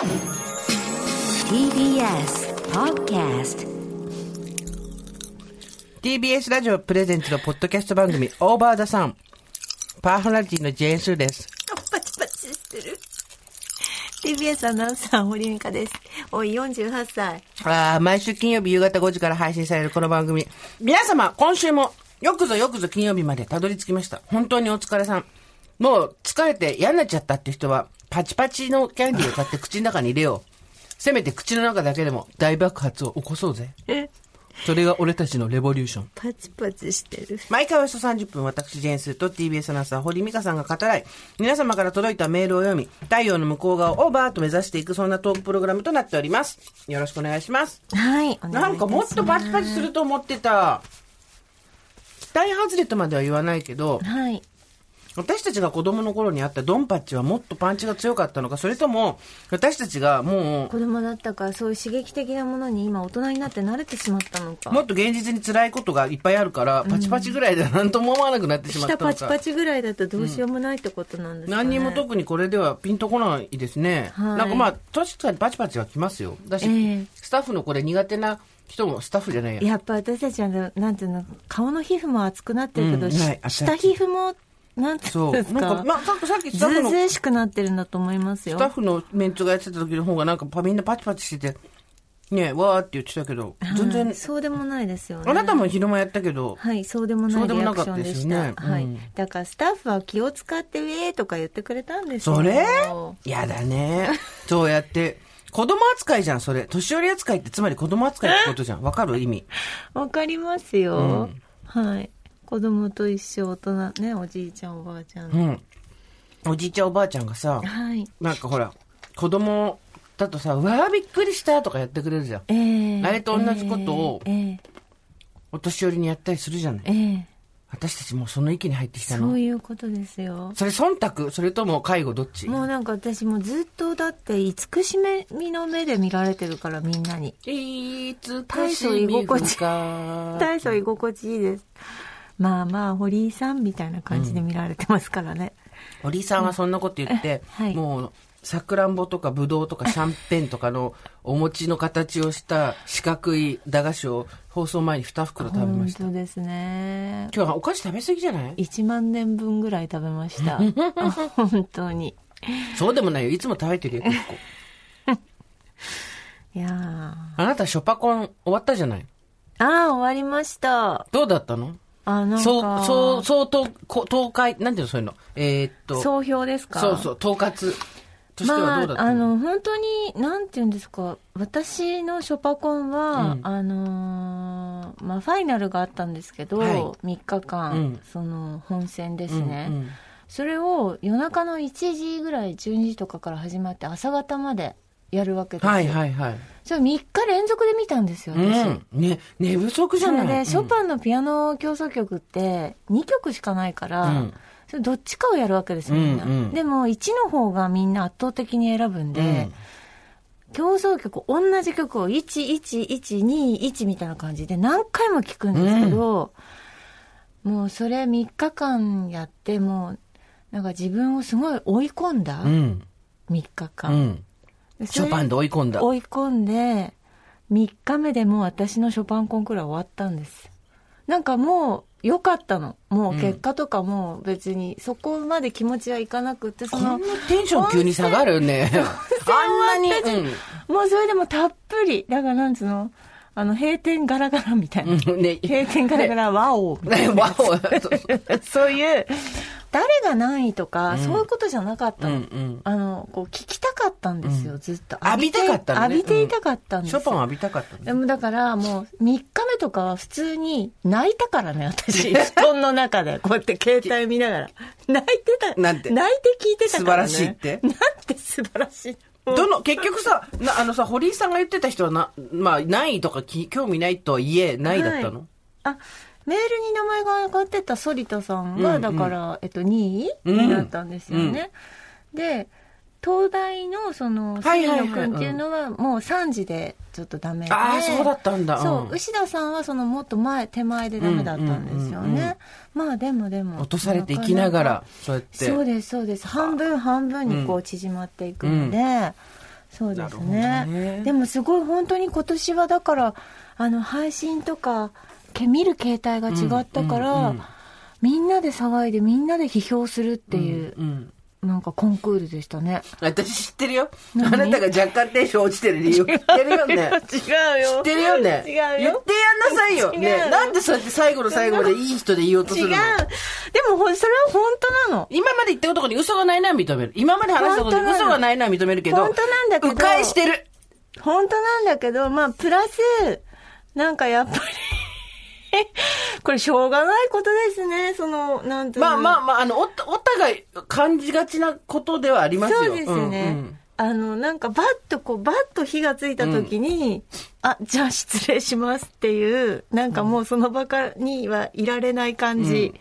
TBS Podcast TBS ラジオプレゼンツのポッドキャスト番組、オーバーザさん。パーソナリティのジェーンスーです。パチパチしてる。TBS アナウンサー、堀美香です。おい、48歳。あー毎週金曜日夕方5時から配信されるこの番組。皆様、今週もよくぞよくぞ金曜日までたどり着きました。本当にお疲れさん。もう疲れて嫌になっちゃったって人は、パチパチのキャンディーを買って口の中に入れよう。せめて口の中だけでも大爆発を起こそうぜ。それが俺たちのレボリューション。パチパチしてる。毎回およそ30分、私、ジェーンスーと TBS アナウンサー、堀美香さんが語らい、皆様から届いたメールを読み、太陽の向こう側をオーバーと目指していく、そんなトークプログラムとなっております。よろしくお願いします。はい。いなんかもっとパチパチすると思ってた。期待外れとまでは言わないけど、はい。私たちが子供の頃にあったドンパッチはもっとパンチが強かったのか、それとも、私たちがも子供だったから、そういう刺激的なものに今大人になって慣れてしまったのか。う、もっと現実に辛いことがいっぱいあるから、パチパチぐらいでは何とも思わなくなってしまったのか。下パチパチぐらいだとどうしようもないってことなんですかね。何にも特にこれではピンとこないですね。はいなんかまあ、確かにパチパチはきますよ。だし、ええスタッフのこれ苦手な人も、スタッフじゃないや。やっぱ私たちは、なんていうの、顔の皮膚も厚くなってるけど、うん下皮膚も、なんていそうう。んですか？なんか、まあ、さっきさっきスずタッフの、うずうしくなってるんだと思いますよ。スタッフのメンツがやってた時の方がなんかパみんなパチパチしてて、ねえ、わーって言ってたけど、全は然い、そうでもないですよね。あなたも昼間やったけど、はい、そうでもなそういリアクでもなかったションでした。ですよねはい、うんだからスタッフは気を使ってウェーとか言ってくれたんですよ。それ？やだね。そうやって、子供扱いじゃん、それ。年寄り扱いってつまり子供扱いってことじゃん。わかる？意味。わかりますよ、はい。子供と一緒大人ね、おじいちゃんおばあちゃん。うん。おじいちゃんおばあちゃんがさ、はい。なんかほら、子供だとさ、うわーびっくりしたとかやってくれるじゃん。ええあれと同じことをええお年寄りにやったりするじゃない。ええ私たちもうその域に入ってきたの。そういうことですよ。それ忖度？それとも介護どっち？もうなんか私もずっとだって慈しみの目で見られてるからみんなに。いつ大層居心地か大層居心地いいです。まあまあ、堀井さんみたいな感じで見られてますからね。おりさんはそんなこと言って、はいもう、さくらんぼとかぶどうとかシャンペンとかのお餅の形をした四角い駄菓子を放送前に2袋食べま本した。当ですね。今日はお菓子食べ過ぎじゃない1万年分ぐらい食べました。本当に。そうでもないよ。いつも食べてるよ、結構。いやーあなたショパコン終わったじゃないあー、終わりました。どうだったの？あ、なんか。そう、そう、そう、と、こ東海、なんていうの、そういうの？えーっと。総評ですか？そうそう、統括としてはどうだったまあ、あの、の、本当に、なんて言うんですか、私のショパコンは、うんあのーまあ、ファイナルがあったんですけど、はい3日間、うんその、本戦ですね。うんうんそれを夜中の1時ぐらい、12時とかから始まって、朝方までやるわけですよ。はいはいはい。それ3日連続で見たんですよ、う私。ん。ね、寝不足じゃないで、ショパンのピアノ競争曲って2曲しかないから、うんそれどっちかをやるわけですよ、みんな。うんうんでも、1の方がみんな圧倒的に選ぶんで、競争曲、同じ曲を1、1、1、2、1みたいな感じで何回も聴くんですけど、もうそれ3日間やって、もう、なんか自分をすごい追い込んだ、うん。うん。3日う間。ん。ショパンで追い込んだ。追い込んで、3日目でもう私のショパンコンクールは終わったんです。なんかもう良かったの。もう結果とかもう別にそこまで気持ちはいかなくって、そのこんな、テンション急に下がるね。あんなに。うんもうそれでもたっぷり。だからなんつうの、あの、閉店ガラガラみたいな。うん。ね。閉店ガラガラ、ワオみたいな。ね、わお。そういう、誰が何位とか、そういうことじゃなかったうんうの。ん。あの、こう聞きたかったんですよ、ずっと。浴びたかったのね浴びていたかったんですよ。ショパン浴びたかったね。でもだからもう3日目とかは普通に泣いたからね、私。布団の中で、こうやって携帯見ながら。泣いてた。なんて？泣いて聞いてたから、ね。素晴らしいって？なんて素晴らしい。どの、結局さ、なあのさ、堀井さんが言ってた人はな、まあ、ないとかき興味ないとはいえ、ないだったの、あ、メールに名前が上がってた反田さんが、うんうんだから、えっと、2位うんになったんですよね。で、東大のその、杉はいはいはい野君っていうのはもう3時でちょっとダメで。ああ、そうだったんだ。そう、ん牛田さんはそのもっと前、手前でダメだったんですようんうんうんうんね。まあでもでも。落とされていきながら、そうやって。そうです、そうです。半分半分にこう縮まっていくので、そうですなるほねどねでもすごい本当に今年はだからあの配信とかけ見る形態が違ったから、うんうんうんみんなで騒いでみんなで批評するっていう、うん。なんかコンクールでしたね私知ってるよ。あなたが若干テンション落ちてる理由。知ってるよね。違うよ知ってるよね。違うよ言ってやんなさいよ。違うね。なんでそうやって最後の最後までいい人で言おうとす違うるのでもほんそれは本当なの今まで言ったことに嘘がないのは認める。今まで話したことに嘘がないのは認めるけど。本当なんだけど迂回してる。本当なんだけど、まあ、プラス、なんかやっぱり これしょうがないことですね、その、なんていうのまあまあまあ、あの、お、お互い感じがちなことではありますよ。そうですよね。うんうんあの、なんかバッとこう、バッと火がついた時に、あ、じゃあ失礼しますっていう、なんかもうその場かにはいられない感じ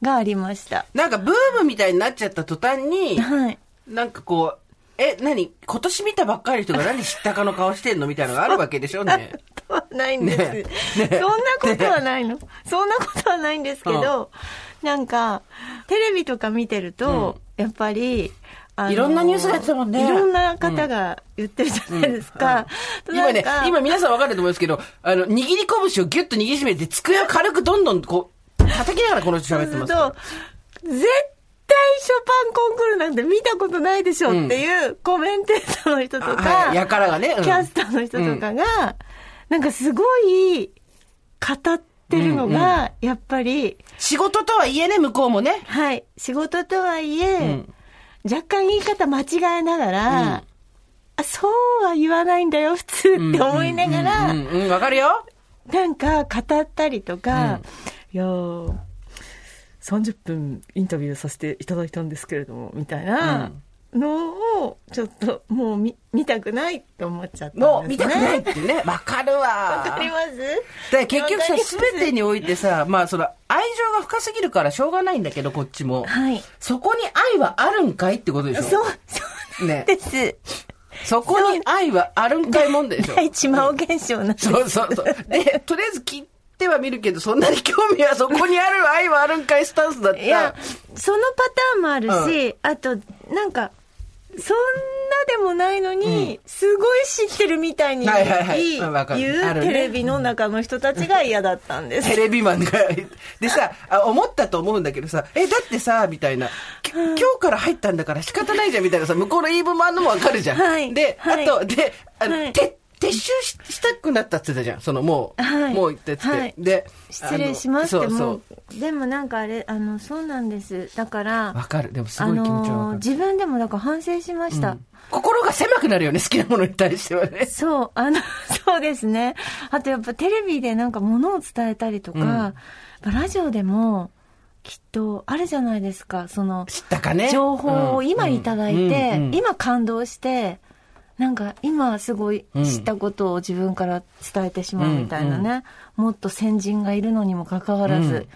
がありました。なんかブームみたいになっちゃった途端に、はい。なんかこう、え、何？今年見たばっかりの人が何知ったかの顔してんのみたいなのがあるわけでしょ？うね。ことはないんです。ね。ね。そんなことはないの。そんなことはないんですけど、なんか、テレビとか見てると、やっぱり、いろんなニュースがやってたもんね。いろんな方が言ってるじゃないですか。今ねなんか、今皆さんわかると思うんですけど、あの、握り拳をギュッと握りしめて、机を軽くどんどんこう、叩きながらこの人喋ってます絶対ショパンコンクールなんて見たことないでしょっていうコメンテーターの人とあか、はい、やからがね。うん。キャスターの人とかが、なんかすごい語ってるのが、やっぱり、仕事とはいえね、向こうもね。はい、仕事とはいえ、ん。若干言い方間違えながら、あ、そうは言わないんだよ、普通って思いながら、うん、うん、わかるよ。なんか語ったりとか、いやー、30分インタビューさせていただいたんですけれども、みたいなのを、ちょっともう見見たくないって思っちゃったんですね。もう見たくないってね。わかるわ。わかります？だ結局さ、す？すべてにおいてさ、まあその、愛情が深すぎるからしょうがないんだけど、こっちも。はい。そこに愛はあるんかいってことでしょ？そう、そうねなんです。そこに愛はあるんかいもんでしょ？第一魔王現象なんです。そうそうそう。で、とりあえず聞いては見るけど、そんなに興味はそこにある愛はあるんかいスタンスだった。いや、そのパターンもあるし、あと、なんか、そんなでもないのに、すごい知ってるみたいにはいはいはい言うテレビの中の人たちが嫌だったんです。テレビマンが。でさ、あ思ったと思うんだけどさ、え、だってさ、みたいな。き今日から入ったんだから仕方ないじゃん、みたいなさ、向こうの言い分もあんのもわかるじゃん。はいで、あはいと、で、あの、はいて撤収ししたくなったって言ってたじゃん。その、もう、はいもう言ったって。はいで、失礼しますってもう、でもなんかあれ、あの、そうなんです。だから。わかる。でもすあごい気持ち自分でもだから反省しました。心が狭くなるよね、好きなものに対してはね。そう、あの、そうですね。あとやっぱテレビでなんか物を伝えたりとか、うんラジオでもきっとあるじゃないですか。その、知ったかね。情報を今うんいただいて、うんうん今感動して、なんか今すごい知ったことを自分から伝えてしまうみたいなね、もっと先人がいるのにもかかわらず、うん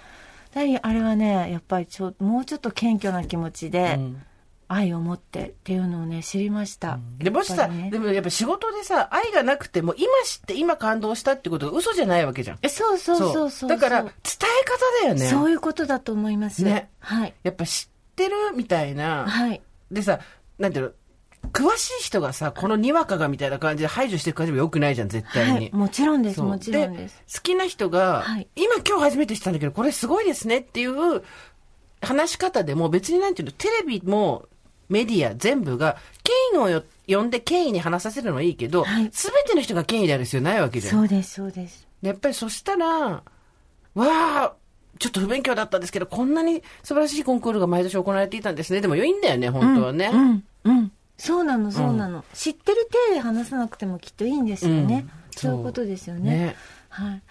だからあれはね、やっぱりちょもうちょっと謙虚な気持ちで、うん愛を持ってっていうのをね、知りました。でもしさ、でもやっぱ仕事でさ、愛がなくても、今知って今感動したってことが嘘じゃないわけじゃん。えそうそうそうそうだから、伝え方だよね。そういうことだと思います。ねはい。やっぱ知ってるみたいな。はい。でさ、なんていうの、詳しい人がさ、このにわかがみたいな感じで排除していく感じも良くないじゃん、絶対に。はい。もちろんです、もちろんです。好きな人が、はい今今日初めて知ったんだけど、これすごいですねっていう話し方でも別になんていうの、テレビもメディア全部が権威をよ呼んで権威に話させるのはいいけど、す、はいべ、ての人が権威である必要ないわけじゃん。そうです、そうです。でやっぱりそしたら、わあ、ちょっと不勉強だったんですけど、こんなに素晴らしいコンクールが毎年行われていたんですね。でも良いんだよね、本当はね。うん、うん。そうなの、そうなの。知ってる体で話さなくてもきっといいんですよね。うんそういうことですよね。ねはい。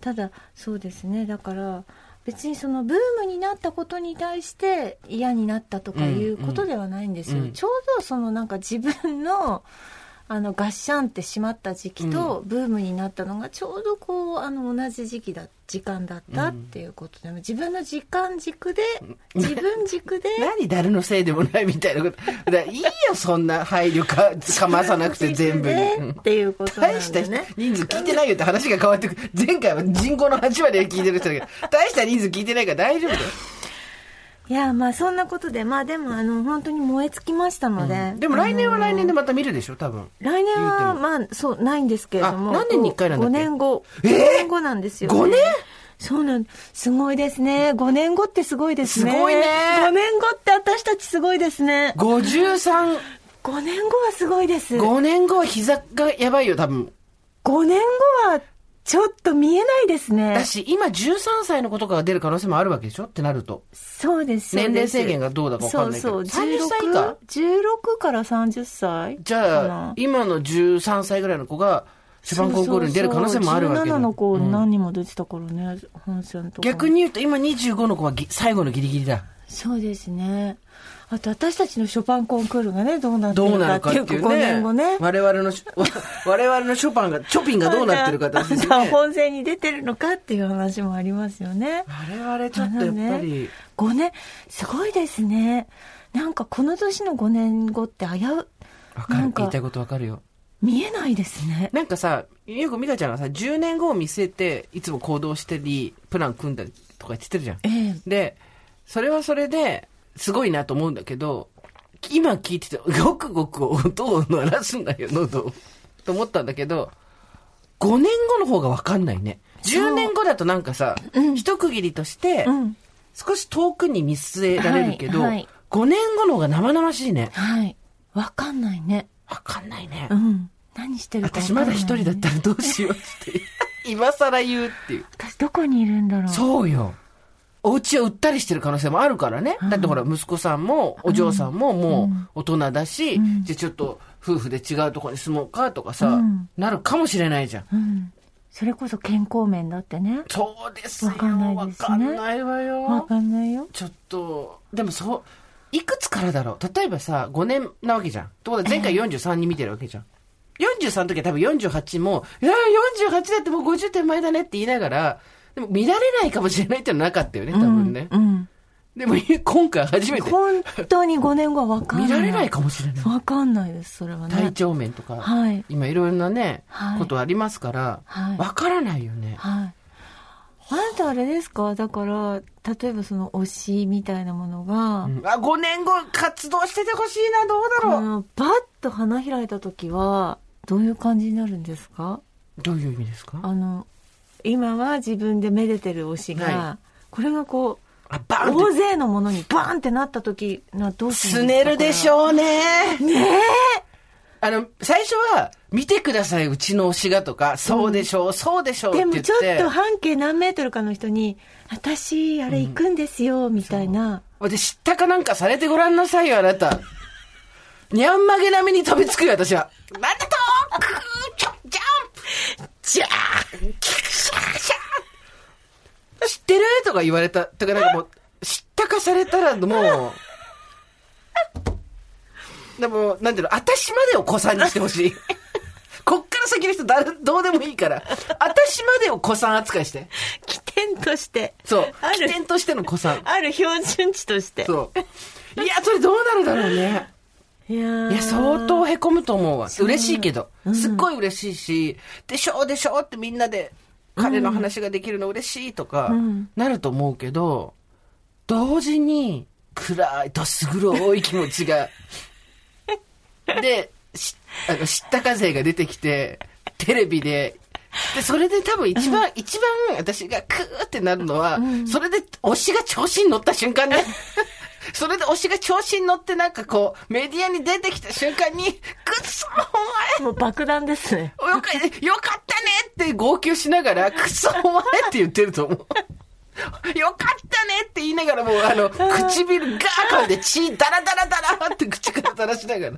ただ、そうですね。だから、別にそのブームになったことに対して嫌になったとかいうことではないんですよ。うんちょうどそのなんか自分の、あの、ガッシャンってしまった時期と、ブームになったのがちょうどこう、あの、同じ時期だ、時間だったっていうことで、自分の時間軸で、自分軸で、何誰のせいでもないみたいなこと。だいいよ、そんな配慮か、かまさなくて全部に。うんっていうことなん大したでね。人数聞いてないよって話が変わってくる。前回は人口の8割は聞いてる人だけど、大した人数聞いてないから大丈夫だよ。いや、まあそんなことで、まあでもあの、本当に燃え尽きましたので。でも来年は来年でも。また見るでしょ、多分。来年は、もまあ、そう、ないんですけれども。あ何年に一回なんだっけ？5年後。えー？5年後なんですよ、5年？そうなんすごいですね。5年後ってすごいですね。すごいね5年後って私たちすごいですね。53、5年後はすごいです。5年後は膝がやばいよ、多分。5年後はちょっと見えないですねだ。し、今13歳の子とかが出る可能性もあるわけでしょ？ってなると。そうです。年齢制限がどうだかわかんないけどそうそう。30歳以下 ?16 から30歳じかゃあな、今の13歳ぐらいの子が、ショパンコンクールに出る可能性もあるわけ17だの子何人も出てたからね、本戦とか。逆に言うと、今25の子はぎ最後のギリギリだ。そうですね。あと私たちのショパンコンクールがね、どうなってるかっ5てていうね。年後ね。我々のし、我々のショパンが、ショピンがどうなってるかって話ですよね。本戦に出てるのかっていう話もありますよね。我々ちょっとやっぱり、5年、すごいですね。なんかこの年の5年後って危う、わかなん。かる言いたいことわかるよ。見えないですね。なんかさ、よく美香ちゃんがさ、10年後を見据えて、いつも行動してり、プラン組んだりとか言ってるじゃん。ええ。で、それはそれで、すごいなと思うんだけど、今聞いてて、ごくごく音を鳴らすんだよ、喉を。と思ったんだけど、5年後の方がわかんないね。10年後だとなんかさ、一区切りとして、うん。少し遠くに見据えられるけど、はいはい5年後の方が生々しいね。はい。わかんないね。わかんないね。うん。何してるかかんない、まだ一人だったらどうしようって。今更言うっていう。私どこにいるんだろう。そうよ。お家を売ったりしてる可能性もあるからね。だってほら、息子さんもお嬢さんももう大人だし、じゃあちょっと夫婦で違うところに住もうかとかさ、うんなるかもしれないじゃん。うん。それこそ健康面だってね。そうですよ。わかんないですねわかんないわよ。わかんないよ。ちょっと、でもそう、いくつからだろう？例えばさ、5年なわけじゃん。ってことは前回43人見てるわけじゃん。43の時は多分48も、いや、48だってもう50点前だねって言いながら、でも見られないかもしれないっていうのはなかったよね、多分ね。うん。でも今回初めて本当に5年後はわかんない。見られないかもしれない。わかんないです、それはね。体調面とか、はい今いろいろなね、はいことありますから、はいわからないよね。はい。あなたあれですか？だから、例えばその推しみたいなものが、うんあ、5年後活動しててほしいな、どうだあろう。のバッと花開いた時は、どういう感じになるんですか？どういう意味ですか？あの、今は自分でめでてる推しが、はこれがこう、大勢のものにバーンってなった時などうすねるでしょうね。ねあの、最初は、見てください、うちの推しがとか、そうでしょう、そうでしょうっえ。て言って。でもちょっと半径何メートルかの人に、私、あれ行くんですよ、みたいな。で、知ったかなんかされてごらんなさいよ、あなた。にゃんまげ並みに飛びつくよ、私は。なんだとャンプジャーンキクシャーシャー知ってる？とか言われた。とかなんかもう、知ったかされたらもう、でも、なんていうの、私までを子さんにしてほしい。こっから先の人誰、どうでもいいから、私までを子さん扱いして。起点として。そう。起点としての子さん。ある標準値として。そう。いや、それどうなるだろうね。いやーいや、相当へこむと思うわ。嬉しいけど。すっごい嬉しいし、でしょうでしょうってみんなで彼の話ができるの嬉しいとかん、なると思うけど、同時に暗い、どす黒い気持ちが。で、しあの、知った風が出てきて、テレビで、で、それで多分一番、一番私がクーってなるのは、それで推しが調子に乗った瞬間ね。それで推しが調子に乗ってなんかこう、メディアに出てきた瞬間に、くっそおもう爆弾ですね。前よかよかったねって号泣しながら、くっそお前って言ってると思う。よかったねって言いながらもう、あの、唇ガー噛んで血ダラダラダラって口から垂らしながら。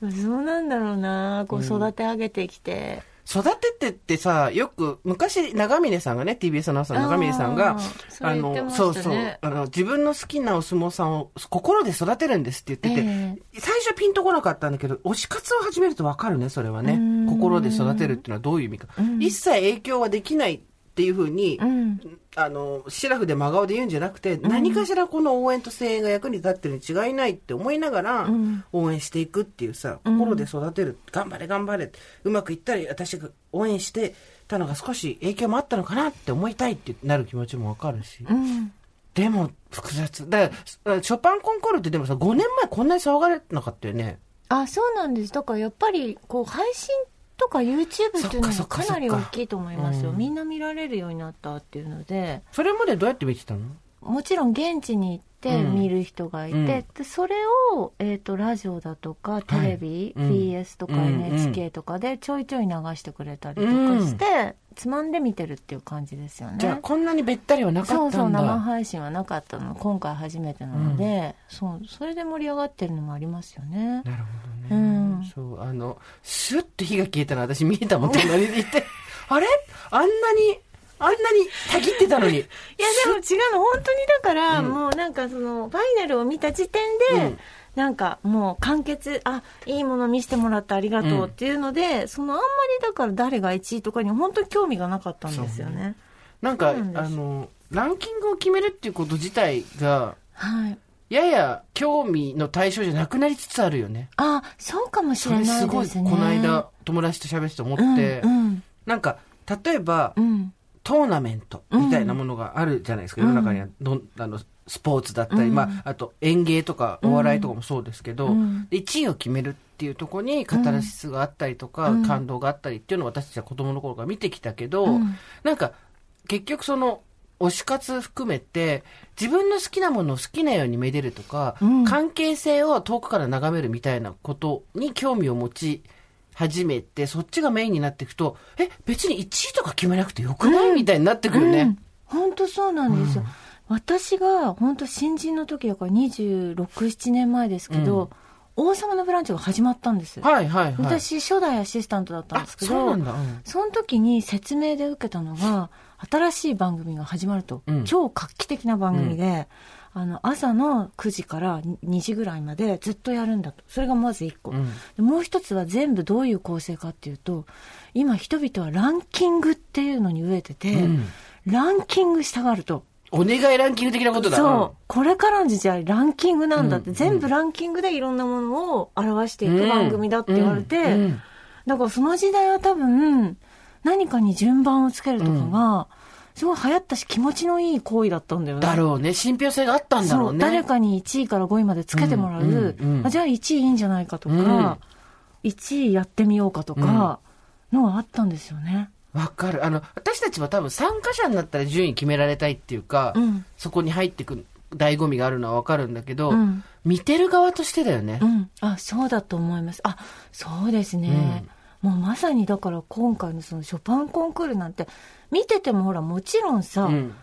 そうなんだろうなこう育て上げてきて。育ててってさ、よく、昔、長峰さんがね、TBS アナウンサーの長峰さんがあー、そうそう、あの、自分の好きなお相撲さんを心で育てるんですって言ってて、え最初ピンとこなかったんだけど、推し活を始めるとわかるね、それはね。心で育てるっていうのはどういう意味か。一切影響はできないっていうふうに、うん。あの、シラフで真顔で言うんじゃなくて、何かしらこの応援と声援が役に立ってるに違いないって思いながら、応援していくっていうさ、心で育てる、頑張れ頑張れ、うまくいったり、私が応援してたのが少し影響もあったのかなって思いたいってなる気持ちもわかるし。うん。でも、複雑。だから、ショパンコンクールってでもさ、5年前こんなに騒がれてなかったよね。あ、そうなんです。だからやっぱり、こう、配信とか YouTube っていうのもかなり大きいと思いますよ。うん。みんな見られるようになったっていうので、それまでどうやって見てたの？もちろん現地に行ってうん。見る人がいて、うん。でそれを、えー、とラジオだとかテレビ、うん。BS とかうん NHK とかでちょいちょい流してくれたりとかして、つまんで見てるっていう感じですよね。じゃあ、こんなにべったりはなかったんだ。そうそう生配信はなかったの。今回初めてなので、そうそれで盛り上がってるのもありますよね。なるほどね。うんそう、あの、シュッと火が消えたの私見えたもん、隣に いて。あれ？あんなに、あんなにたぎってたのに。いやでも違うの。本当にだから、うん。もうなんかそのファイナルを見た時点で、うん。なんかもう完結あいいもの見せてもらってありがとうっていうので、そのあんまりだから誰が1位とかに本当に興味がなかったんですよね。なんか、あの、ランキングを決めるっていうこと自体が、はいやや興味の対象じゃなくなりつつあるよね。あそうかもしそれないれすごい、ですねこの間、友達と喋ってて思って、うんなんか、例えば、うん。トーナメントみたいなものがあるじゃないですか、うん。世の中には。どんあのスポーツだったり、うん。まあ、あと演芸とかお笑いとかもそうですけど、うん。で1位を決めるっていうところにカタルシスがあったりとか、うん。感動があったりっていうのを私たちは子供の頃から見てきたけど、うん。なんか結局その推し活含めて自分の好きなものを好きなようにめでるとか、うん関係性を遠くから眺めるみたいなことに興味を持ち始めてそっちがメインになっていくとえ別に1位とか決めなくてよくない、みたいになってくるね。本当そうなんですよ、私が本当新人の時だから26、7年前ですけど、王様のブランチが始まったんです。はいはいはい。私、初代アシスタントだったんあですけど、そうなんだ。うんその時に説明で受けたのが、新しい番組が始まると、うん超画期的な番組で、あの、朝の9時から2時ぐらいまでずっとやるんだと。それがまず1個。うんでもう一つは全部どういう構成かっていうと、今人々はランキングっていうのに飢えてて、うんランキングしたがると。お願いランキング的なことだ。そう。これからの時代、ランキングなんだって、うん全部ランキングでいろんなものを表していく番組だって言われて、うんうんだからその時代は多分、何かに順番をつけるとかが、すごい流行ったし気持ちのいい行為だったんだよね。だろうね。信憑性があったんだろそうう、ね。誰かに1位から5位までつけてもらう、うんうんうんあじゃあ1位いいんじゃないかとか、うん1位やってみようかとか、のがあったんですよね。わかる。あの、私たちは多分参加者になったら順位決められたいっていうか、うんそこに入ってく醍醐味があるのはわかるんだけど、うん見てる側としてだよねう。ん。あ、そうだと思います。あ、そうですね。もうまさにだから今回のそのショパンコンクールなんて、見ててもほらもちろんさ、うん。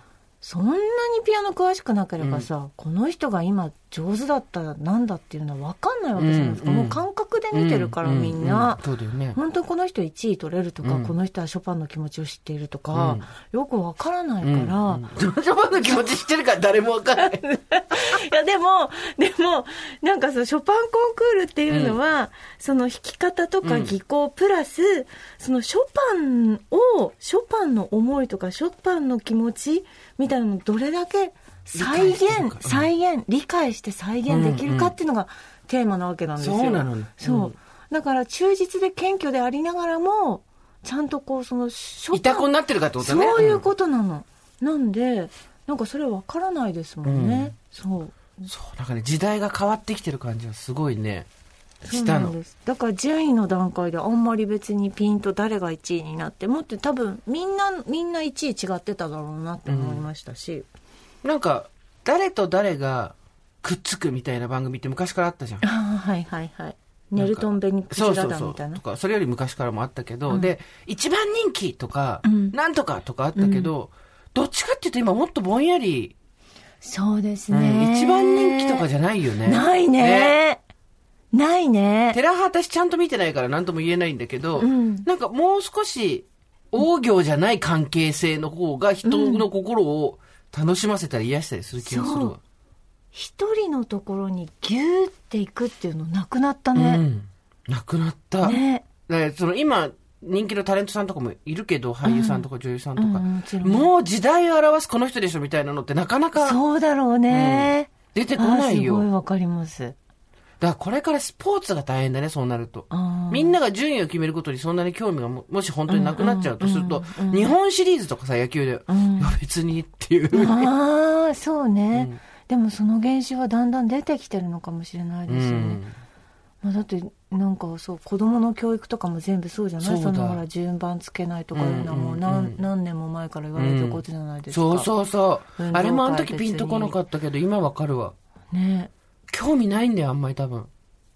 そんなにピアノ詳しくなければさ、この人が今上手だったらなんだっていうのは分かんないわけじゃないですか。うん。もう感覚で見てるから、うん。みんな。うん。そうだよね。本当にこの人1位取れるとか、うん。この人はショパンの気持ちを知っているとか、よくわからないうんから、うん。ジョバンの気持ち知ってるから誰もわからない。いや、でも、でも、なんかそのショパンコンクールっていうのは、その弾き方とか技巧プラス、そのショパンを、ショパンの思いとか、ショパンの気持ちみたいなのをどれだけ再現再現、理解して再現できるかっていうのがテーマなわけなんですよ。そうなのねそう。うんだから忠実で謙虚でありながらも、ちゃんとこう、その、いた子になってるかってことね。そういうことなの。なんで、なんかそれわからないですもんね。そう。そう、なんかね、時代が変わってきてる感じはすごいね、したの。なんです。だから順位の段階であんまり別にピンと誰が1位になってもって多分みんな、みんな1位違ってただろうなって思いましたし。なんか、誰と誰がくっつくみたいな番組って昔からあったじゃん。ああ、はいはいはい。ネルトン・ベニクスラ。ダみたいなと。か、それより昔からもあったけど、うんで、一番人気とか、うんなんとかとかあったけど、どっちかっていうと今もっとぼんやり、そうですうんね。一番人気とかじゃないよね。ないね。ないね。テラハ私ちゃんと見てないから何とも言えないんだけど、うんなんかもう少し、王行じゃない関係性の方が人の心を楽しませたり癒したりする気がするわ。一人のところにギューっていくっていうのなくなったうね。ん。なくなった。ね。だからその今、人気のタレントさんとかもいるけど、俳優さんとか女優さんとか、うんもちろんもう時代を表すこの人でしょみたいなのってなかなかそうだろうね。出てこないあーすごいよ。わかります。だからこれからスポーツが大変だね、そうなると。みんなが順位を決めることにそんなに興味がももし本当になくなっちゃうとすると、日本シリーズとかさ、野球で、いや別にっていう。ああ、そうね、でもその現象はだんだん出てきてるのかもしれないですよね。うん。まあ、だってなんかそう子供の教育とかも全部そうじゃない？そのほら順番つけないとかいうのはもう何,、うんうんうん。何年も前から言われてることじゃないですか、そうそうそう。運動会あれもあの時ピンとこなかったけど、今わかるわ。ね興味ないんだよ、あんまり多分。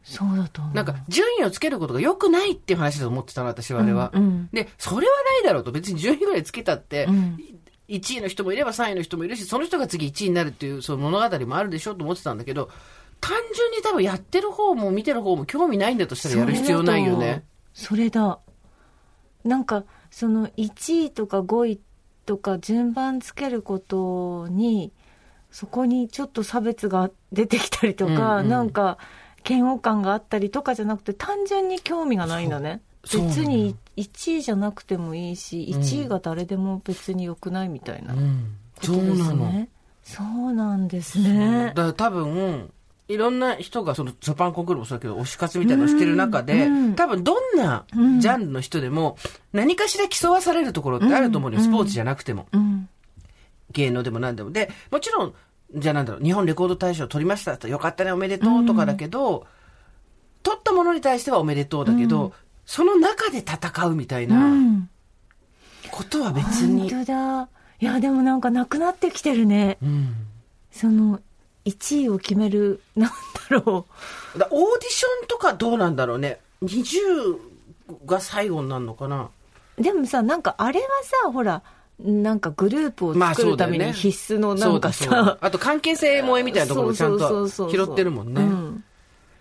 そうだとなんか、順位をつけることが良くないっていう話だと思ってたの、私はあれは。うんうんで、それはないだろうと。別に順位ぐらいつけたって、うん1位の人もいれば3位の人もいるし、その人が次1位になるっていうその物語もあるでしょと思ってたんだけど、単純に多分やってる方も見てる方も興味ないんだとしたらやる必要ないよね。それだなんかその1位とか5位とか順番つけることにそこにちょっと差別が出てきたりとか、うんうん。なんか嫌悪感があったりとかじゃなくて単純に興味がないんだね。そう。別に1位じゃなくてもいいし1位が誰でも別に良くないみたいなこうん。そとですうなの。ね、そうなんですね。だから多分、いろんな人がそのジャパンコンクールもそうだけど、推し活みたいなのをしてる中で、うん多分どんなジャンルの人でも、何かしら競わされるところってあると思うのよ、スポーツじゃなくても。うん芸能でも何でも。で、もちろん、じゃあなんだろう、日本レコード大賞取りましたと、よかったね、おめでとうとかだけど、取ったものに対してはおめでとうだけど、その中で戦うみたいうなんことは別本に。当だいやでもなんかなくなってきてるねうんその1位を決めるなんだろだオーディションとかどうなんだろうね。20が最後になるのかな。うでもさなんかあれはさほらなんかグループをまあ作るために必須のなんかそうだそうだ。さ、あと関係性萌えみたいなところもちゃんと拾ってるもんね。うん。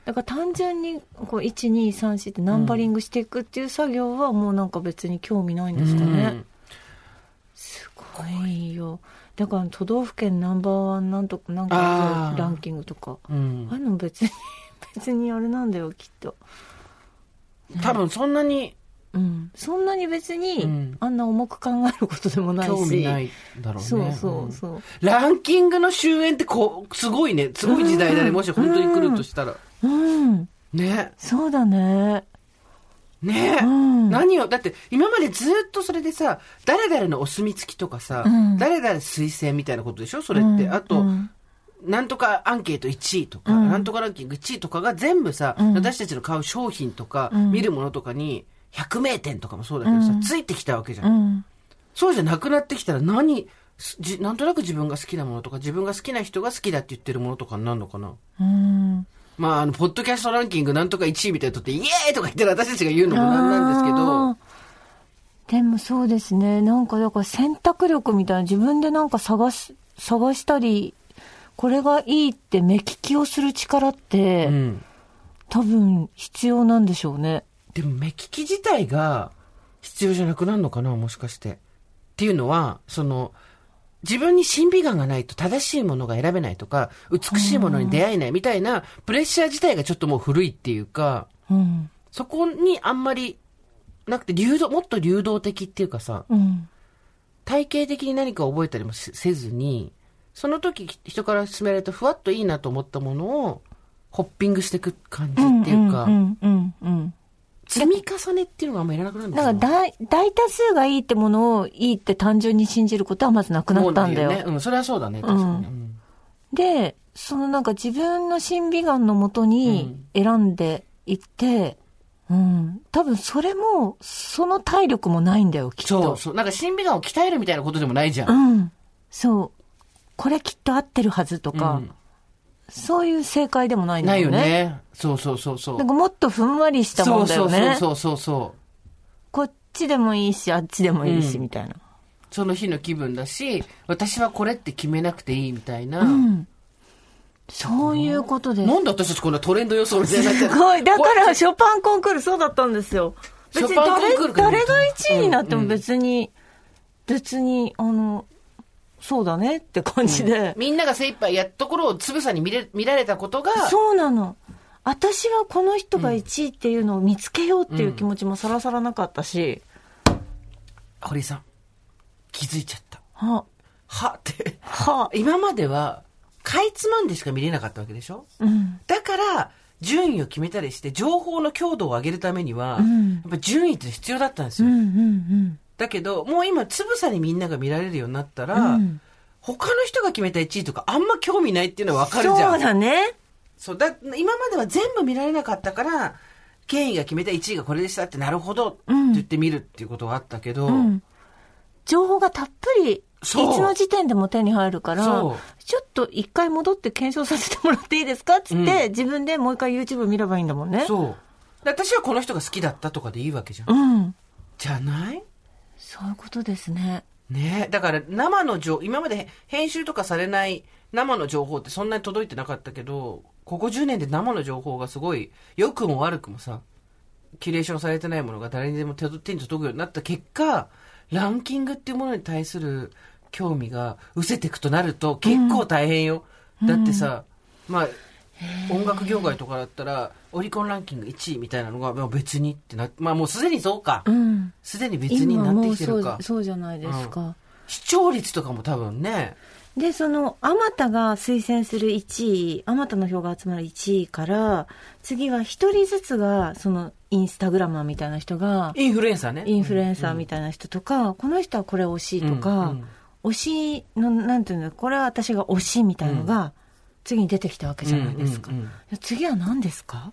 だから単純にこう1234ってナンバリングしていくっていう作業はもうなんか別に興味ないんですかね、うん。すごいよ。だから都道府県ナンバーワンなんとかなんかランキングとか。うん。ああいうの別に別にあれなんだよきっと。多分そんなにうん、そんなに別に、うん。あんな重く考えることでもないし。興味ないだろうね。そうそうそう、うん。ランキングの終焉ってこう、すごいね。すごい時代だね。もし本当に来るとしたら。うん、ね。そうだね。ね、うん。何を、だって今までずっとそれでさ、誰々のお墨付きとかさ、うん。誰々推薦みたいなことでしょ？それって。うん。あと、うん。なんとかアンケート1位とか、うん。なんとかランキング1位とかが全部さ、うん。私たちの買う商品とか、うん。見るものとかに、100名店とかもそうだけどさ、うん。ついてきたわけじゃん。うんそうじゃなくなってきたら何、すじなんとなく自分が好きなものとか、自分が好きな人が好きだって言ってるものとかになるのかな？うん。まあ、あの、ポッドキャストランキングなんとか1位みたいなの取って、イエーイとか言ってる私たちが言うのもなんなんですけど、でもそうですね。なんかだから選択力みたいな自分でなんか探し探したりこれがいいって目利きをする力って、うん。多分必要なんでしょうねでも目利き自体が必要じゃなくなるのかなもしかして。っていうのは、その、自分に審美眼がないと正しいものが選べないとか、美しいものに出会えないみたいなプレッシャー自体がちょっともう古いっていうか、うんそこにあんまりなくて流動、もっと流動的っていうかさ、うん体系的に何か覚えたりもせずに、その時人から勧められたふわっといいなと思ったものを、ホッピングしていく感じっていうか、積み重ねっていうのがあんまいらなくなるんだだから大大多数がいいってものをいいって単純に信じることはまずなくなったんだよ。もうないね。うん、それはそうだね、確かに。うんで、そのなんか自分の審美眼のもとに選んでいって、うん、多分それも、その体力もないんだよ、きっと。そうそう。なんか審美眼を鍛えるみたいなことでもないじゃん。うん。そう。これきっと合ってるはずとか、うんそういう正解でもないんだないよね。よね。そうそうそうそう。なんかもっとふんわりしたもんだよね。そうそうそうそうそう。こっちでもいいし、あっちでもいいし、うんみたいな。その日の気分だし、私はこれって決めなくていいみたいな。うん。そういうことです。なんで私たちこんなトレンド予想みたいになすごい。だから、ショパンコンクールそうだったんですよ。別にショパンコンクール誰、か誰が1位になっても別に、別に、あの、そうだねって感じで。みんなが精一杯やったところをつぶさに見れ見られたことが、そうなの。私はこの人が1位っていうのを見つけようっていう気持ちもさらさらなかったし、堀井さん、気づいちゃった。は、はって。は、今までは、かいつまんでしか見れなかったわけでしょ？うん。だから、順位を決めたりして、情報の強度を上げるためには、うんやっぱ順位って必要だったんですよ。うんうんだけど、もう今、つぶさにみんなが見られるようになったら、うん他の人が決めた1位とかあんま興味ないっていうのはわかうん。るじゃん。そうだね。そうだ、今までは全部見られなかったから、権威が決めた1位がこれでしたってなるほどってうん言って見るっていうことはあったけど、うん。情報がたっぷり、いつの時点でも手に入るからちょっと一回戻って検証させてもらっていいですかっつって、自分でもう一回 YouTube 見ればいいんだもんね。そう。で私はこの人が好きだったとかでいいわけじゃん。うん。じゃない？そういうことですね。ねえだから生の情今まで編集とかされない生の情報ってそんなに届いてなかったけど、ここ10年で生の情報がすごい、良くも悪くもさ、キュレーションされてないものが誰にでも手手に届くようになった結果、ランキングっていうものに対する興味が失せていくとなると結構大変よ。だってさ、まあ、音楽業界とかだったら、オリコンランキング1位みたいなのが、まあ別にってな、まあもうすでにそうかう。ん。すでに別になってきてるかそう。じゃないですか。視聴率とかも多分ね、で、その、あまたが推薦する1位、あまたの票が集まる1位から、次は一人ずつが、その、インスタグラマーみたいな人が、インフルエンサーね。インフルエンサーみたいな人とか、この人はこれ推しとか、うんうん推しの、なんていうの、これは私が推しみたいのが、次に出てきたわけじゃないですか。うんうんうん次は何ですか？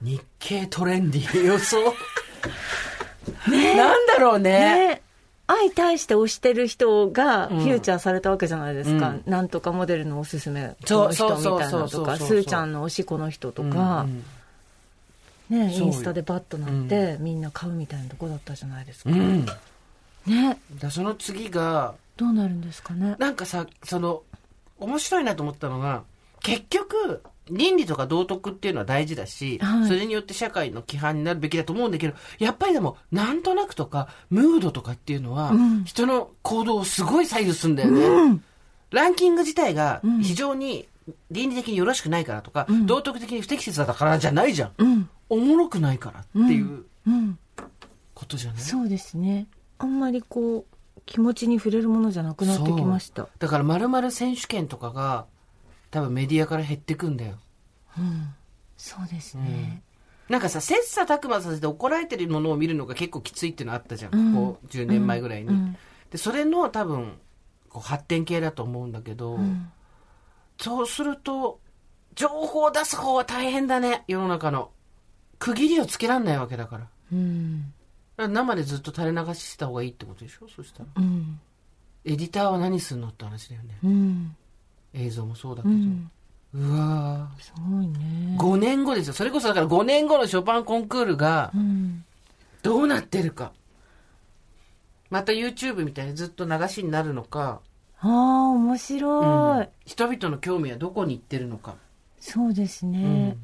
日経トレンディ予想。なんだろうね。ね相対して推してる人がフうんューチャーされたわけじゃないですか。うんなんとかモデルのおすすめこの人みたいなのとか、そうそうそうスーちゃんの推しこの人とか、ね、そうよインスタでバッとなって、みんな買うみたいなとこだったじゃないですか。うん。ね、らその次が、どうなるんですかね。なんかさ、その、面白いなと思ったのが、結局、倫理とか道徳っていうのは大事だし、はいそれによって社会の規範になるべきだと思うんだけど、やっぱりでも、なんとなくとか、ムードとかっていうのは、うん人の行動をすごい左右するんだよね。ランキング自体がん非常に倫理的によろしくないからとか、ん道徳的に不適切だからじゃないじゃん。うん。おもろくないからっていううん。ことじゃない、そうですね。あんまりこう、気持ちに触れるものじゃなくなってきました。だから〇〇選手権とかが多分メディアから減ってくんだよ。うん。そうですね。なんかさ、切磋琢磨させて怒られてるものを見るのが結構きついっていうのあったじゃん。うんここ10年前ぐらいに。うんで、それの多分、こう発展系だと思うんだけど、うんそうすると、情報を出す方は大変だね、世の中の。区切りをつけらんないわけだから。うん。生でずっと垂れ流しした方がいいってことでしょ？そしたら。うん。エディターは何すんのって話だよね。うん。映像もそうだけど。うん。うわーすごいね。5年後ですよ。それこそだから5年後のショパンコンクールがうん。どうなってるか。また YouTube みたいにずっと流しになるのか、ああ、面白い、人々の興味はどこに行ってるのか。そうですね、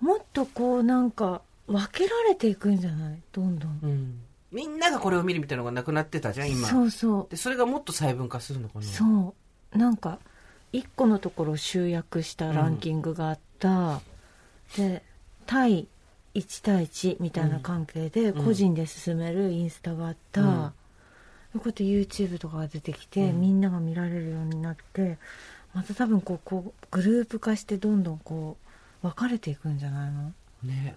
もっとこうなんか分けられていくんじゃない？どんどん。うんみんながこれを見るみたいなのがなくなってたじゃん、今。そうそう。で、それがもっと細分化するのかな。そう。なんか、一個のところを集約したランキングがあった。で、対1対1みたいな関係で個人で進めるインスタがあった。うんこうやって YouTube とかが出てきて、みんなが見られるようになって、また多分こう、こう、グループ化してどんどんこう、分かれていくんじゃないの？ね。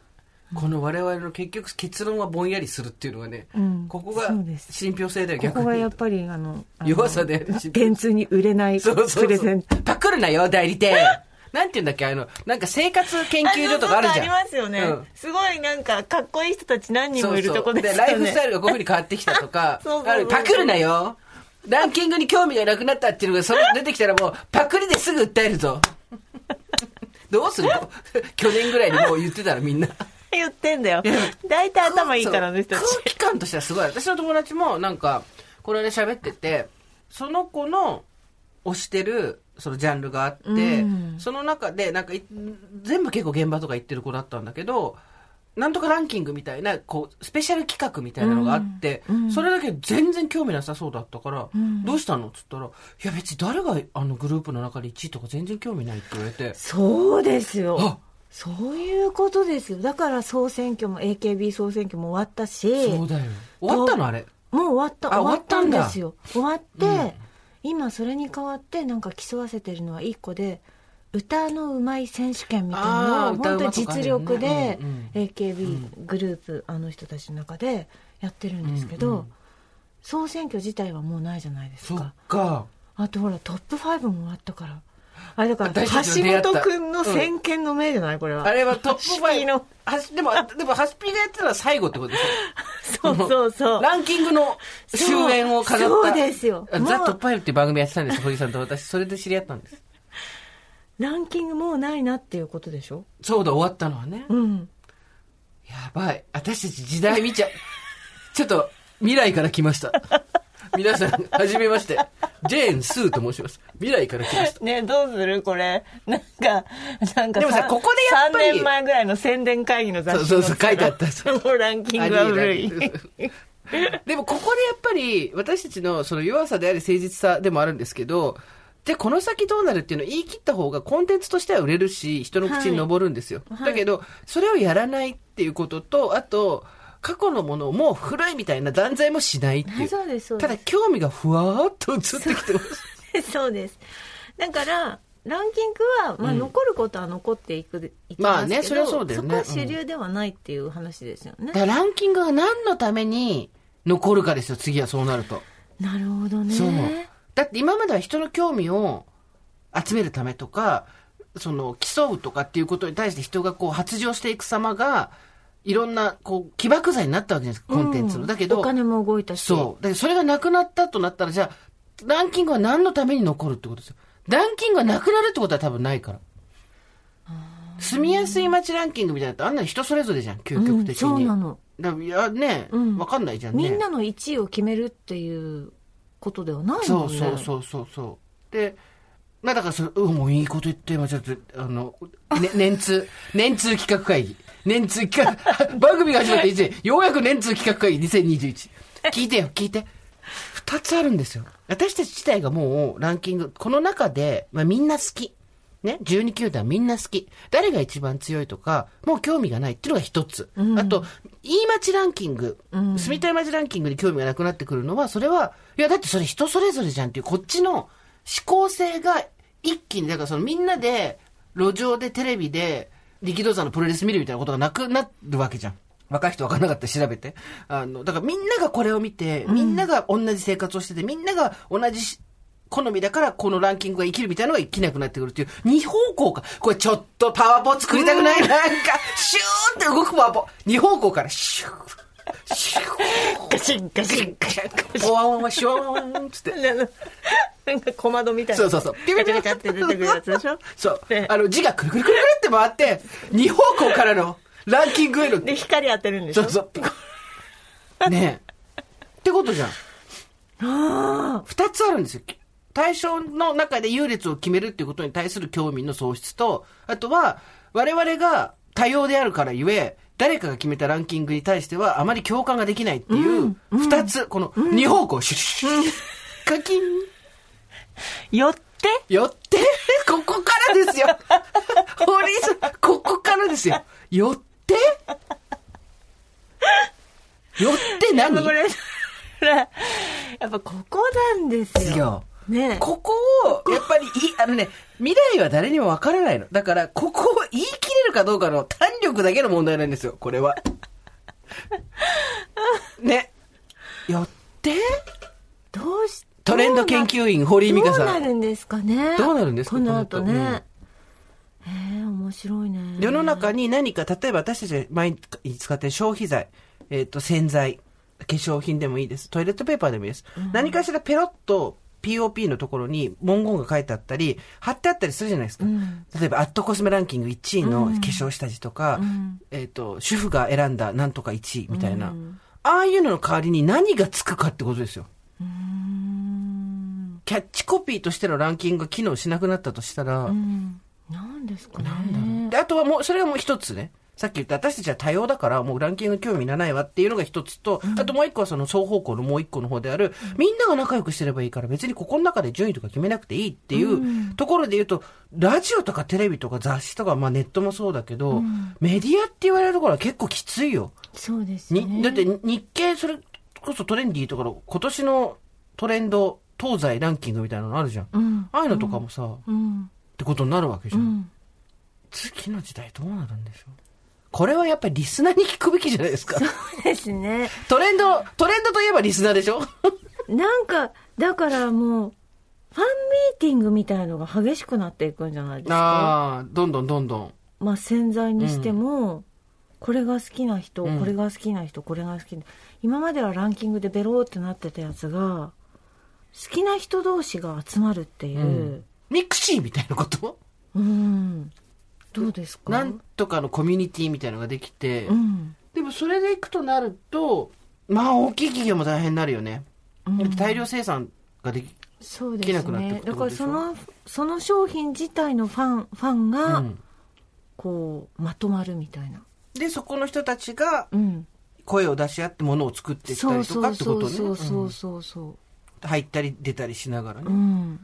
この我々の結局結論はぼんやりするっていうのがね、うん。ここが信憑性だよ、こ逆に。こがやっぱりあの、弱さで電通に売れないそうそうそう。プレゼント。パクるなよ、代理店。なんて言うんだっけあの、なんか生活研究所とかあるじゃん。りますよね、うん。すごいなんかかっこいい人たち何人もいるとこですよね。ライフスタイルがこういうふうに変わってきたとか そうそうパクるなよ。ランキングに興味がなくなったっていうのがそれ出てきたらもうパクリですぐ訴えるぞ。どうするの？去年ぐらいにもう言ってたらみんな言ってんだよ。大体頭いいからあの人空気感としてはすごい。私の友達もなんかこれで喋っててその子の推してるそのジャンルがあって、うん。その中でなんかい全部結構現場とか行ってる子だったんだけどなんとかランキングみたいなこうスペシャル企画みたいなのがあって、うん。うん。それだけ全然興味なさそうだったから、ん。どうしたの？っつったら「いや別に誰があのグループの中で1位とか全然興味ない」って言われて。そうですよ。あ。そういうことですよ。だから総選挙も AKB 総選挙も終わったし、そうだよ。終わったの？あれ？もう終わった。あ終わったんですよ。終わって、今それに代わってなんか競わせてるのは一個で、歌のうまい選手権みたいあなのを本当に実力でうんうん AKB グループ、あの人たちの中でやってるんですけど、総選挙自体はもうないじゃないですそっか。か。あとほらトップ5もあったからあれだから橋本君の先見の明じゃない？これはあれはトップハシピの5。はしでも、でも、ハシピがやってたのは最後ってことでしょそうそうそうランキングの終焉を飾った。そうですよザ・トップ5っていう番組やってたんです、堀さんと私。それで知り合ったんです。ランキングもうないなっていうことでしょ？そうだ、終わったのはね。うんやばい。私たち時代見ちゃう。ちょっと、未来から来ました。皆さん、はじめまして。ジェーン・スーと申します。未来から来ました。ねどうするこれ？なんかなんかでもささここでやっぱり3年前ぐらいの宣伝会議の雑誌そうそうそう書いてあったそのランキングは古い でもここでやっぱり私たちのその弱さであり誠実さでもあるんですけど、で、この先どうなるっていうのを言い切った方がコンテンツとしては売れるし、人の口に上るんですよ。はいだけど、それをやらないっていうことと、あと、過去のものをもう古いみたいな断罪もしないっていう。そうですそうたですだ興味がふわーっと移ってきてます。そうです だからランキングは、まあ、うん残ることは残っていく、いきますけどまあねそれはそうだよねそこは主流ではないっていう話ですよね、だからランキングが何のために残るかですよ、次はそうなると。なるほどねそう。だって今までは人の興味を集めるためとか、その競うとかっていうことに対して人がこう発情していく様が、いろんなこう起爆剤になったわけじゃないですか、コンテンツの。うんだけど、お金も動いたしそう。だけどそれがなくなったとなったら、じゃあ、ランキングは何のために残るってことですよ。ランキングがなくなるってことは多分ないから。住みやすい街ランキングみたいなあんなの人それぞれじゃん、究極的に。うんそうなの。だいやね、わ、うんかんないじゃんね。みんなの1位を決めるっていうことではないそもんそうそうそうそう。で、まあだからそれ、うん、もういいこと言って、まあちょっと、あの、ね、年通、年通企画会議。年通企画、番組が始まって1年、ようやく年通企画会議2021。聞いてよ、聞いて。二つあるんですよ。私たち自体がもうランキング、この中で、まあみんな好き。ね、12球団みんな好き。誰が一番強いとか、もう興味がないっていうのが一つ。あと、いい街ランキング、住みたい街ランキングに興味がなくなってくるのは、それは、いや、だってそれ人それぞれじゃんっていう、こっちの思考性が一気に、だからそのみんなで、路上でテレビで、力道山のプロレス見るみたいなことがなくなるわけじゃん。若い人分からなかったら調べて。あの、だからみんながこれを見て、みんなが同じ生活をしてて、みんなが同じし好みだからこのランキングが生きるみたいなのが生きなくなってくるっていう二方向か。これちょっとパワポ作りたくない？なんか、シューって動くパワポ。二方向からシュー、シュー、ガシンガシンガシンガシンポワンワシュワンつって。なんか小窓みたいなそうそうそう。ピピピピって出てくるやつでしょ？そうね。あの字がくるくるくるくるって回って、二方向からのランキングへの。で光当てるんでしょ？そうそう。ねえ。ってことじゃん。二つあるんですよ。対象の中で優劣を決めるっていうことに対する興味の喪失と、あとは、我々が多様であるからゆえ、誰かが決めたランキングに対してはあまり共感ができないっていう、二つ、この二方向、シュッシュッシュッカキン、よって？よって、ここからですよ。堀井さん、ここからですよ。よって？よって何？これやっぱここなんですよよねえここを、やっぱりい、あのね、未来は誰にもわからないの。だから、ここを言い切れるかどうかの胆力だけの問題なんですよ、これは。ね。よって？どうしトレンド研究員、堀井美香どうさ。なんるんですかね？どうなるんですかこの後ね、へえ面白いね世の中に何か、例えば私たちが毎日使ってる消費財、えっ、と、洗剤、化粧品でもいいです。トイレットペーパーでもいいです。何かしらペロッと POP のところに文言が書いてあったり、貼ってあったりするじゃないですか。ん例えば、アットコスメランキング1位の化粧下地とか、んえっ、と、主婦が選んだなんとか1位みたいな。うんああいうのの代わりに何がつくかってことですよ。うんキャッチコピーとしてのランキングが機能しなくなったとしたら、うん。なんですかね。で、あとはもう、それがもう一つね。さっき言った私たちは多様だからもうランキング興味いらないわっていうのが一つと、あともう一個はその双方向のもう一個の方である、みんなが仲良くしてればいいから別にここの中で順位とか決めなくていいっていうところで言うと、ラジオとかテレビとか雑誌とか、まあネットもそうだけど、メディアって言われるところは結構きついよ。そうですね。に、だって日経それこそトレンディーとかの今年のトレンド東西ランキングみたいなのあるじゃん。うんああいうのとかもさ、うんってことになるわけじゃん。うん。次の時代どうなるんでしょう？これはやっぱりリスナーに聞くべきじゃないですか。そうですね。トレンド、トレンドといえばリスナーでしょ？なんか、だからもう、ファンミーティングみたいのが激しくなっていくんじゃないですか？ああ、どんどんどんどん。まあ潜在にしても、これが好きな人、うんこれが好きな人、これが好きな今まではランキングでベローってなってたやつが、好きな人同士が集まるっていう。ミクシーみたいなこと？うん。どうですか？なんとかのコミュニティみたいなのができて、うん。でもそれでいくとなると、まあ大きい企業も大変になるよね。うん大量生産ができ、そうでできなくなってすねだからそのその商品自体のファンファンが、うんこうまとまるみたいな、で、そこの人たちがうん、声を出し合ってものを作っていったそうりとそうそうかってことね。そうそうそうそううん入ったり出たりしながらね。う、ん、っ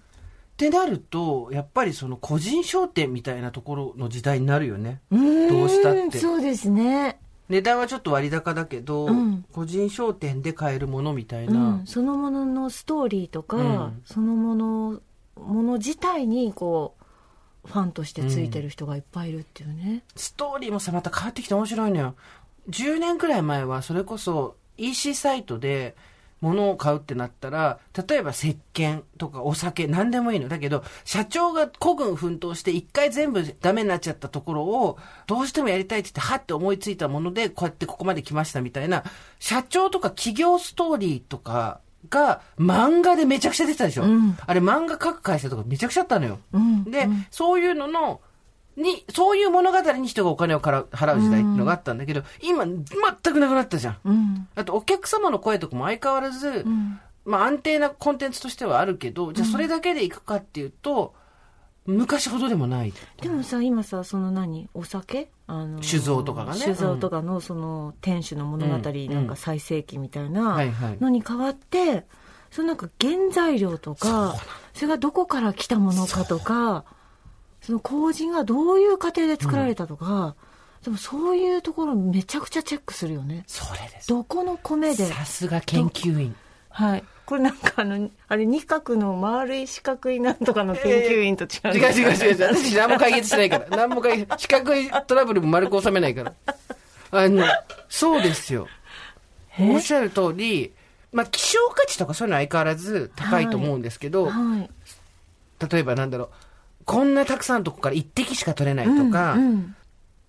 てなると、やっぱりその個人商店みたいなところの時代になるよね。どうしたってそうですね、値段はちょっと割高だけど、うん個人商店で買えるものみたいうな。ん、そのもののストーリーとか、うんそのものもの自体にこうファンとしてついてる人がいっぱいいるっていうね、ストーリーもさ、また変わってきて面白いのよ。10年くらい前は、それこそ EC サイトで物を買うってなったら、例えば石鹸とかお酒、何でもいいの。だけど、社長が孤軍奮闘して一回全部ダメになっちゃったところを、どうしてもやりたいって言って、はって思いついたもので、こうやってここまで来ましたみたいな、社長とか企業ストーリーとかが漫画でめちゃくちゃ出てたでしょ。うんあれ漫画書く会社とかめちゃくちゃあったのよ。うんで、うんそういうのの、に、そういう物語に人がお金を払う払う時代っていうのがあったんだけど、今、全くなくなったじゃん。うん。あと、お客様の声とかも相変わらず、うん。まあ安定なコンテンツとしてはあるけど、じゃあそれだけでいくかっていうと、昔ほどでもない。でもさ今さその何？お酒？あの酒造とかがね。酒造とかのその店主の物語うんなん。か最盛期みたいなのに変わってそのなんか原材料とかそれがどこから来たものかとかその麹がどういう過程で作られたとか、でもそういうところめちゃくちゃチェックするよねそれです。どこの米でさすが研究員。はいこれなんかあのあれ二角の丸い四角いなんとかの研究員と違う、違う違う違う違う。私何も解決しないから。何も解決、四角いトラブルも丸く収めないから。あの、そうですよ。おっしゃる通り、まあ、希少価値とかそういうのは相変わらず高いと思うんですけど、はい例えばなんだろう、こんなたくさんのとこから一滴しか取れないとか、うんうん。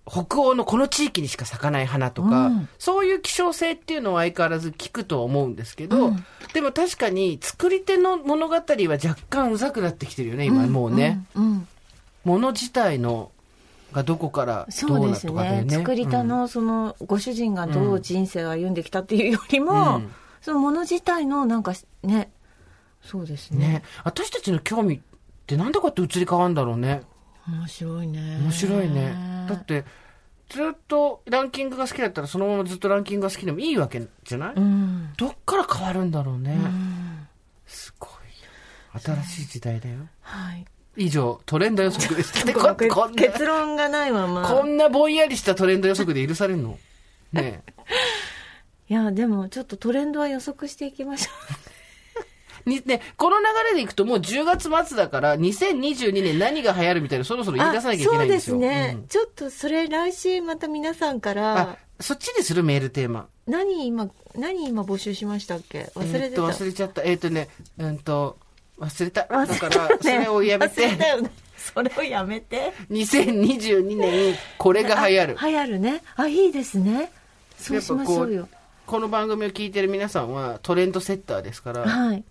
北欧のこの地域にしか咲かない花とか、うん。そういう希少性っていうのは相変わらず聞くと思うんですけど、うん。でも確かに作り手の物語は若干うざくなってきてるよね、今もうね。うんうん。物自体のがどこからどうなとかだよね。作り手のそのご主人がどう人生を歩んできたっていうよりも、うん。そのもの自体のなんかね。そうですね。うんね。私たちの興味ってなんでこうやって移り変わるんだろうね。面白いね面白いね。だって、ずっとランキングが好きだったらそのままずっとランキングが好きでもいいわけじゃない、うんどっから変わるんだろうね。うんすごい。新しい時代だよ。はい以上、トレンド予測でした。でこここんな、結論がないままこんなぼんやりしたトレンド予測で許されるの？ねえ。いやでもちょっとトレンドは予測していきましょにね、この流れでいくともう10月末だから、2022年何が流行るみたいなそろそろう言い出さなきゃいけないんですよ。そうですね、うん。ちょっとそれ来週また皆さんかあら、そっちにするメールテーマ。何今何今募集しましたっけ？忘れてた、えーっと、忘れちゃった。えーっとね、うんと、忘れた。だから、それをやめて。それをやめて。2022年、これが流行る。あ流行るね。あいいですね。そうしましょうよ。この番組を聞いてる皆さんはトレンドセッターですから、はい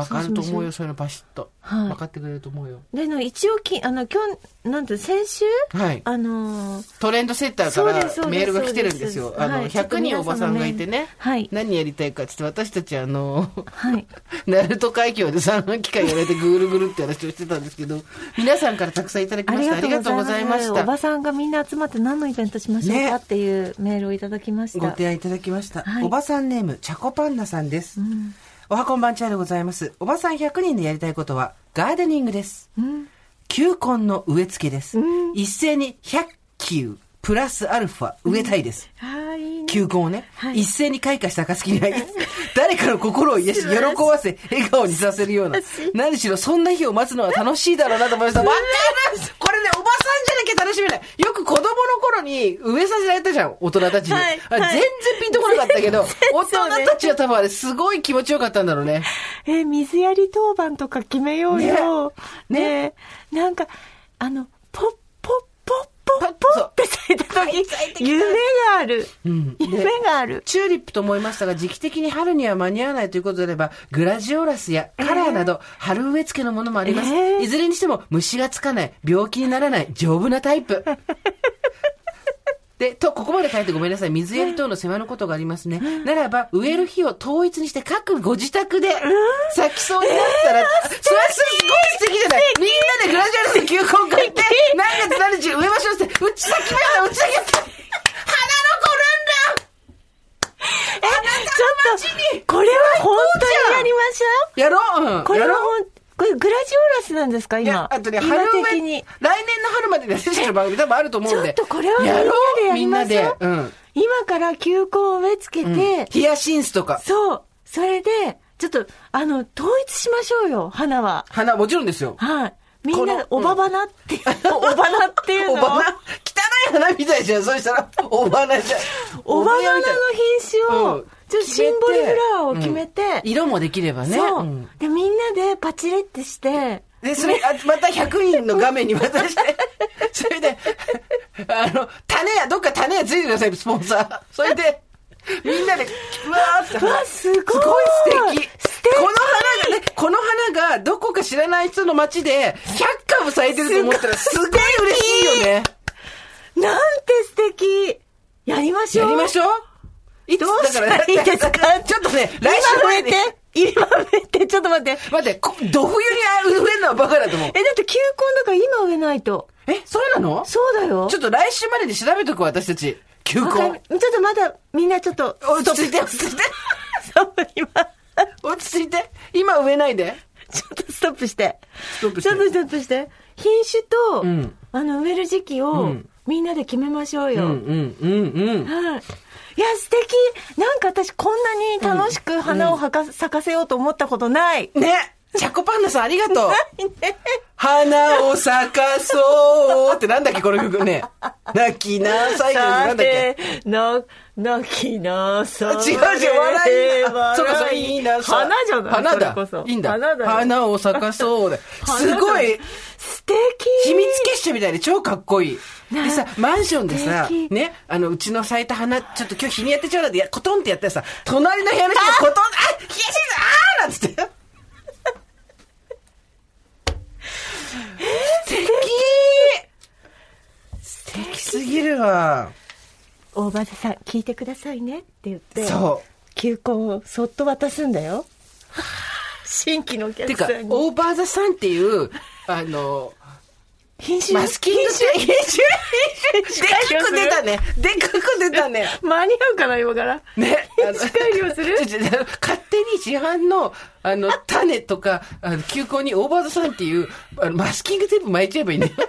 わかると思うよ、そそういうのバシッと。はい分かってくれると思うよ。での一応きあの今日なんて先週？はい。あのートレンドセッターからメールが来てるんですよ。あの、そうですはい100人おばさんがいてね。はい何やりたいかって言って、私たちあの、はい 鳴門海峡で産卵機会やられてぐるぐるって話をしてたんですけど、皆さんからたくさんいただきました。ありがとうございましおばた。さんがみんな集まって何のイベントしましょうねかっていうメールをいただきました、ご提案いただきました。はいおばさんネーム、チャコパンナさんです。うんおはこんばんちはでございます。おばさん100人でやりたいことは、ガーデニングです。うん球根の植え付けです。うん一斉に100球プラスアルファ植えたいです。ああ、いいね。球根をね、はい一斉に開花した暁には、誰かの心を癒し、喜ばせ、笑顔にさせるような、何しろそんな日を待つのは楽しいだろうなと思いました。わかるこれね、おばさんじゃなきゃ楽しめない。よく子供の頃に植えさせられたじゃん、大人たちに。はいはいあ全然ピかったけど、大人たちは多分あれすごい気持ちよかったんだろうね。え、水やり当番とか決めようよ。ねねなんか、あの、ポッポッポッポッポッって咲いた時、夢がある。んで夢がある。チューリップと思いましたが、時期的に春には間に合わないということであれば、グラジオラスやカラーなど、春植え付けのものもあります。えーいずれにしても、虫がつかない、病気にならない、丈夫なタイプ。で、と、ここまで書いてごめんなさい。水やり等の世話のことがありますね。ならば、植える日を統一にして各ご自宅で咲きそうになったら、それはすごい素敵じゃないみんなでグラジュアルで球根買って、何月何日植えましょうって、うち咲きました、うち咲きました花の子なんだちょっと、これは本当にやりましょう。やろううん。これやろうはほん、これグラジオラスなんですかいや今？、あとね、今春的に。来年の春までに私たちの番組多分あると思うんで。ちょっとこれはみんなでやりましょうんなで。うん。今から球根を植え付けて、ヒヤシンスとか。そう。それで、ちょっと、あの、統一しましょうよ、花は。花、もちろんですよ。はい。みんなおばばなっていう、おばなっていうの？お花、汚い花みたいじゃん。そしたら、お花じゃん。おばばなの品種を、うんちょっとシンボルフラワーを決めて、うん色もできればね。そう、んで、みんなでパチレってして、で、それ、あまた100人の画面に渡して、それで、あの、種屋、どっか種屋ついてください、スポンサー。それで、みんなで、うわーって。うわすごいすごい素敵。素敵この花がね、この花がどこか知らない人の街で100株咲いてると思ったらすごい嬉しいよね。なんて素敵やりましょうやりましょう。いつどうしたらいいですか？ちょっとね、来週今植。えて今植えてちょっと待って。待って、こど冬に植えるのはバカだと思う。え、だって球根だから今植えないと。え、そうなの？そうだよ。ちょっと来週までに調べとくわ私たち。球根る。ちょっとまだ、みんなちょっと。落ち着いて、落ち着いて。今。落ち着いて。今植えないで。ちょっとストップして。ストップしてちょっとストップして。品種と、んあの、植える時期を、んみんなで決めましょうよ。うん、うん、うん、うん。はい。いや、素敵なんか私こんなに楽しく花を咲かせようと思ったことない。ね。チャコパンダさんありがとう。ね花を咲かそうってなんだっけこの曲ね。泣きなさいってなんだっけ？な、泣きなさい。違う違う、笑い。あそうか、そう笑いいな。花じゃない花だ。いいんだ。花だよ花を咲かそうだ。すごい、素敵秘密結社みたいで超かっこいい。でさ、マンションでさね、あの、うちの咲いた花、ちょっと今日日にやってちょうだいってや、コトンってやったらさ、隣の部屋の人がコトン、あヒヤシンスあーなんつって。素敵素敵すぎるわ。大場さん、聞いてくださいねって言って、そう。球根をそっと渡すんだよ。新規のおてか客さん、に。オーバーザさんっていう、あの、品種マスキングって、品種、でかく出たね。でかく出たね。間に合うかな、今から。ね。品種改良する？勝手に市販の、あの、種とか、あの、球根にオーバーザさんっていう、あのマスキングテープ巻いちゃえばいいんだよ。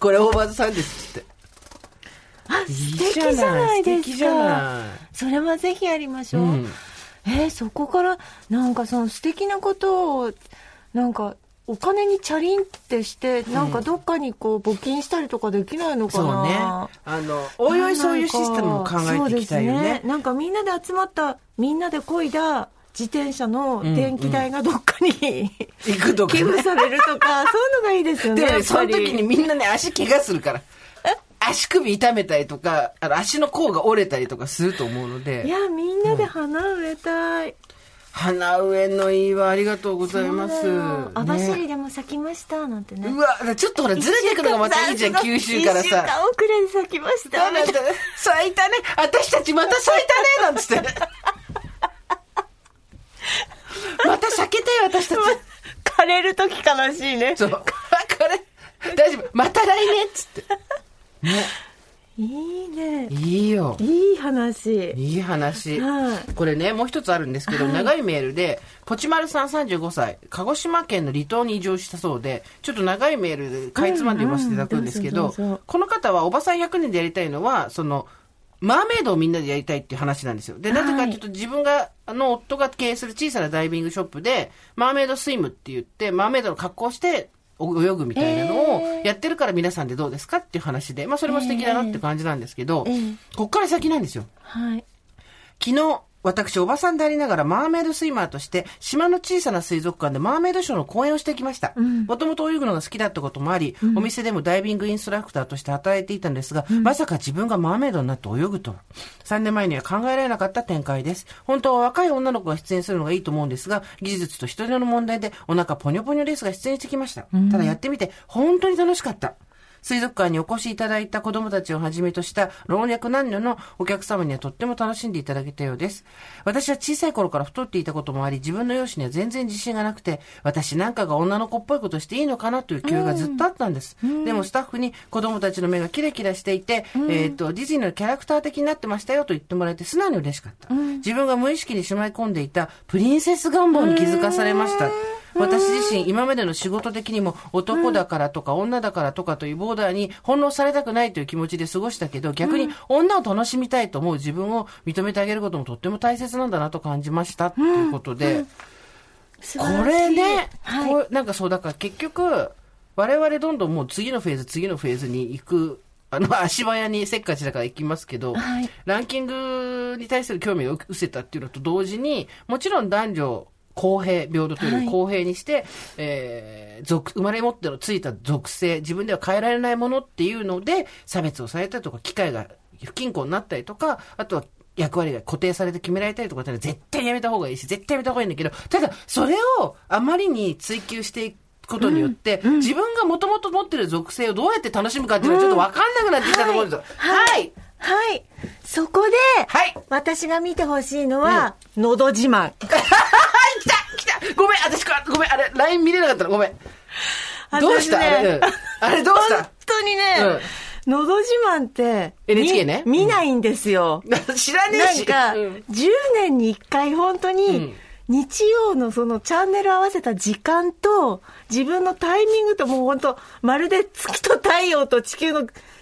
これオーバーザさんですって。あ、い素い敵じゃないですか。素敵じゃないそれはぜひやりましょう。うんえーそこから、なんかその素敵なことを、なんか、お金にチャリンってして、なんかどっかにこう募金したりとかできないのかそうな。ね。あの、おいおいそういうシステムを考えていきたいよねそうです。なんかみんなで集まった、みんなで漕いだ自転車の電気代がどっかに、行くとか寄付ね。されるとか、そういうのがいいですよね。でもその時にみんなね、足怪我するから。足首痛めたりとか、あの、足の甲が折れたりとかすると思うのいで、や、みんなで花植えたい。花植えのいいわ、ありがとうございます。網走ねでも咲きました、なんてね。うわ、ちょっとほら、ずれてくのがまたいいじゃん、九州から一週間さ。遅れで咲きました。ダメだ咲いたね私たちまた咲いたねなんつって。また咲けたよ、私たち。枯れる時悲しいね。そう。これ、大丈夫。また来年っつって。ね。いいね。いいよ。いい話。いい話。はいこれね、もう一つあるんですけど、長いメールで、ポチマルさん35歳、鹿児島県の離島に移住したそうで、ちょっと長いメールでかいつまんで読ませていただくんですけどこの方はおばさん100人でやりたいのは、その、マーメイドをみんなでやりたいっていう話なんですよ。で、なぜかというと、自分が、あの、夫が経営する小さなダイビングショップで、マーメイドスイムって言って、マーメイドの格好をして、お泳ぐみたいなのをやってるから皆さんでどうですかっていう話で、まあそれも素敵だなって感じなんですけど、ええこっから先なんですよ。はい。昨日、私、おばさんでありながら、マーメイドスイマーとして、島の小さな水族館でマーメイドショーの講演をしてきました。もともと泳ぐのが好きだったこともあり、お店でもダイビングインストラクターとして働いていたんですが、まさか自分がマーメイドになって泳ぐとは。3年前には考えられなかった展開です。本当は若い女の子が出演するのがいいと思うんですが、技術と人手の問題で、お腹ポニョポニョですが出演してきました。ただやってみて、本当に楽しかった。水族館にお越しいただいた子供たちをはじめとした老若男女のお客様にはとっても楽しんでいただけたようです。私は小さい頃から太っていたこともあり、自分の容姿には全然自信がなくて、私なんかが女の子っぽいことしていいのかなという気がずっとあったんです。でもスタッフに子供たちの目がキラキラしていて、えっ、と、ディズニーのキャラクター的になってましたよと言ってもらえて素直に嬉しかった。自分が無意識にしまい込んでいたプリンセス願望に気づかされました。私自身今までの仕事的にも男だからとか女だからとかというボーダーに翻弄されたくないという気持ちで過ごしたけど逆に女を楽しみたいと思う自分を認めてあげることもとっても大切なんだなと感じましたということで、これね、はい。こうなんかそうだから結局我々どんどんもう次のフェーズ次のフェーズに行くあの、足早にせっかちだから行きますけど、はい。ランキングに対する興味を失せたっていうのと同時に、もちろん男女公平、平等というよはいり公平にして、えー、属、生まれ持ってのついた属性、自分では変えられないものっていうので、差別をされたりとか、機会が不均衡になったりとか、あとは役割が固定されて決められたりとかって絶対やめた方がいいし、絶対やめた方がいいんだけど、ただ、それをあまりに追求していくことによって、自分がもともと持ってる属性をどうやって楽しむかっていうのはちょっとわかんなくなってきたと思うんですよ。はい。はい。そこで、はい。私が見てほしいのは、のど自慢。ごめん、私か、ごめん、あれ、LINE 見れなかったの、ごめん。どうした、あれ、うんあれどうし本た当にね、のど自慢って、NHK ね？み見ないんですよ。知らねえし。なんか、うん10年に1回本当うにん、日曜のそのチャンネル合わせた時間と、自分のタイミングともう本当、まるで月と太陽と地球の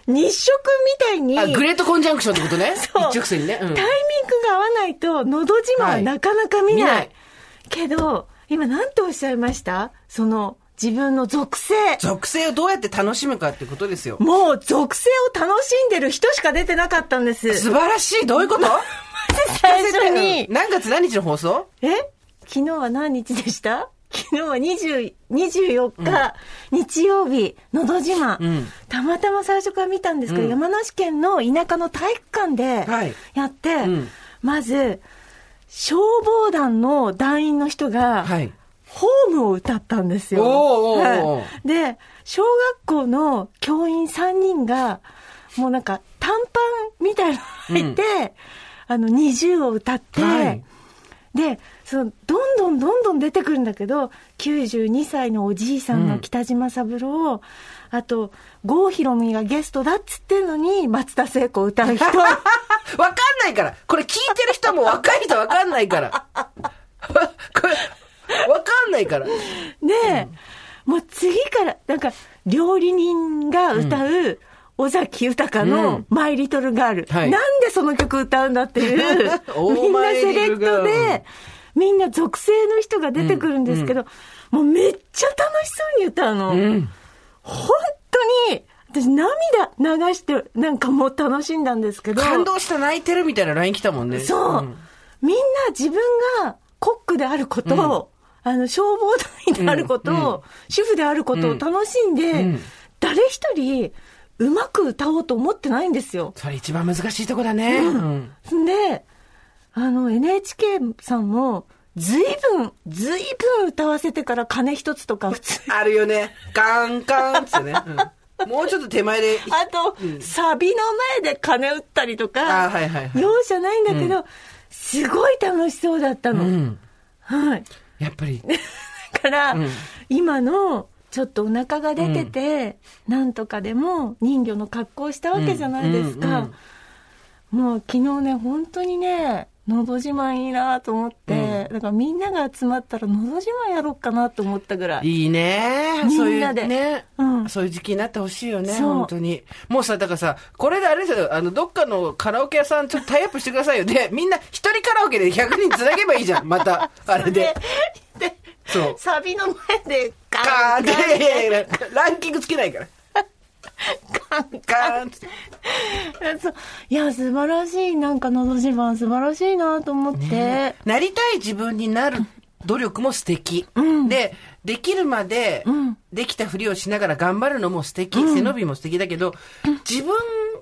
日食みたいに、あ、グレートコンジャンクションってことね？そう一直線にね。うんタイミングが合わないと、のど自慢はなかなか見ない。見ないけど、今何ておっしゃいました？その、自分の属性。属性をどうやって楽しむかってことですよ。もう、属性を楽しんでる人しか出てなかったんです。素晴らしい。どういうこと？最初に。うん、何月何日の放送？え？昨日は何日でした？昨日は20 24日、日曜日、のど自慢、うん。たまたま最初から見たんですけど、うん。山梨県の田舎の体育館ではい。やって、うん。まず、消防団の団員の人が、はい。ホームを歌ったんですよ。で、小学校の教員3人が、もうなんか短パンみたいなの履いて、あの、二重を歌って、はい。で、その、どんどんどんどん出てくるんだけど、92歳のおじいさんの北島三郎、あと、郷ひろみがゲストだっつってんのに、松田聖子歌う人。わかんないから。これ聞いてる人も若い人わかんないから。これ、わかんないから。で、もう次から、なんか、料理人が歌う、尾崎豊うのんマイリトルガール、はいなんでその曲歌うんだっていう、みんなセレクトで、みんな属性の人が出てくるんですけど、もうめっちゃ楽しそうに歌うの。うん。本当に、私涙流して、なんかもう楽しんだんですけど。感動した泣いてるみたいな LINE 来たもんね。そう、んみんな自分がコックであることを、あの、消防団員であることを、うんうん主婦であることを楽しんで、うん誰一人、うまく歌おうと思ってないんですよ。それ一番難しいとこだね。うんで、あの、NHK さんも、ずいぶん、ずいぶん歌わせてから鐘一つとか普通あるよね。カンカンってね。うんもうちょっと手前で。あと、サビの前で鐘打ったりとか、あはいはいはい容赦ないんだけど、すごい楽しそうだったの。うん。はい。やっぱり。だから、うん今のちょっとお腹が出てて、なんとかでも人魚の格好をしたわけじゃないですか。うんうんもう昨日ね、本当にね、のど自慢いいなと思って、だからみんなが集まったらのど自慢やろうかなと思ったぐらい。いいね。みんなでそういうね、うんそういう時期になってほしいよね、本当に。もうさ、だからさ、これであれですよ、あの、どっかのカラオケ屋さんちょっとタイアップしてくださいよ。で、みんな一人カラオケで100人つなげばいいじゃん、また、あれで。で、そう。サビの前でガカーンって、ランキングつけないから。カンカーンって。そういや、素晴らしい。なんか、のど自慢素晴らしいなと思って。なりたい自分になる努力も素敵。で、できるまで、できたふりをしながら頑張るのも素敵。背伸びも素敵だけど、自分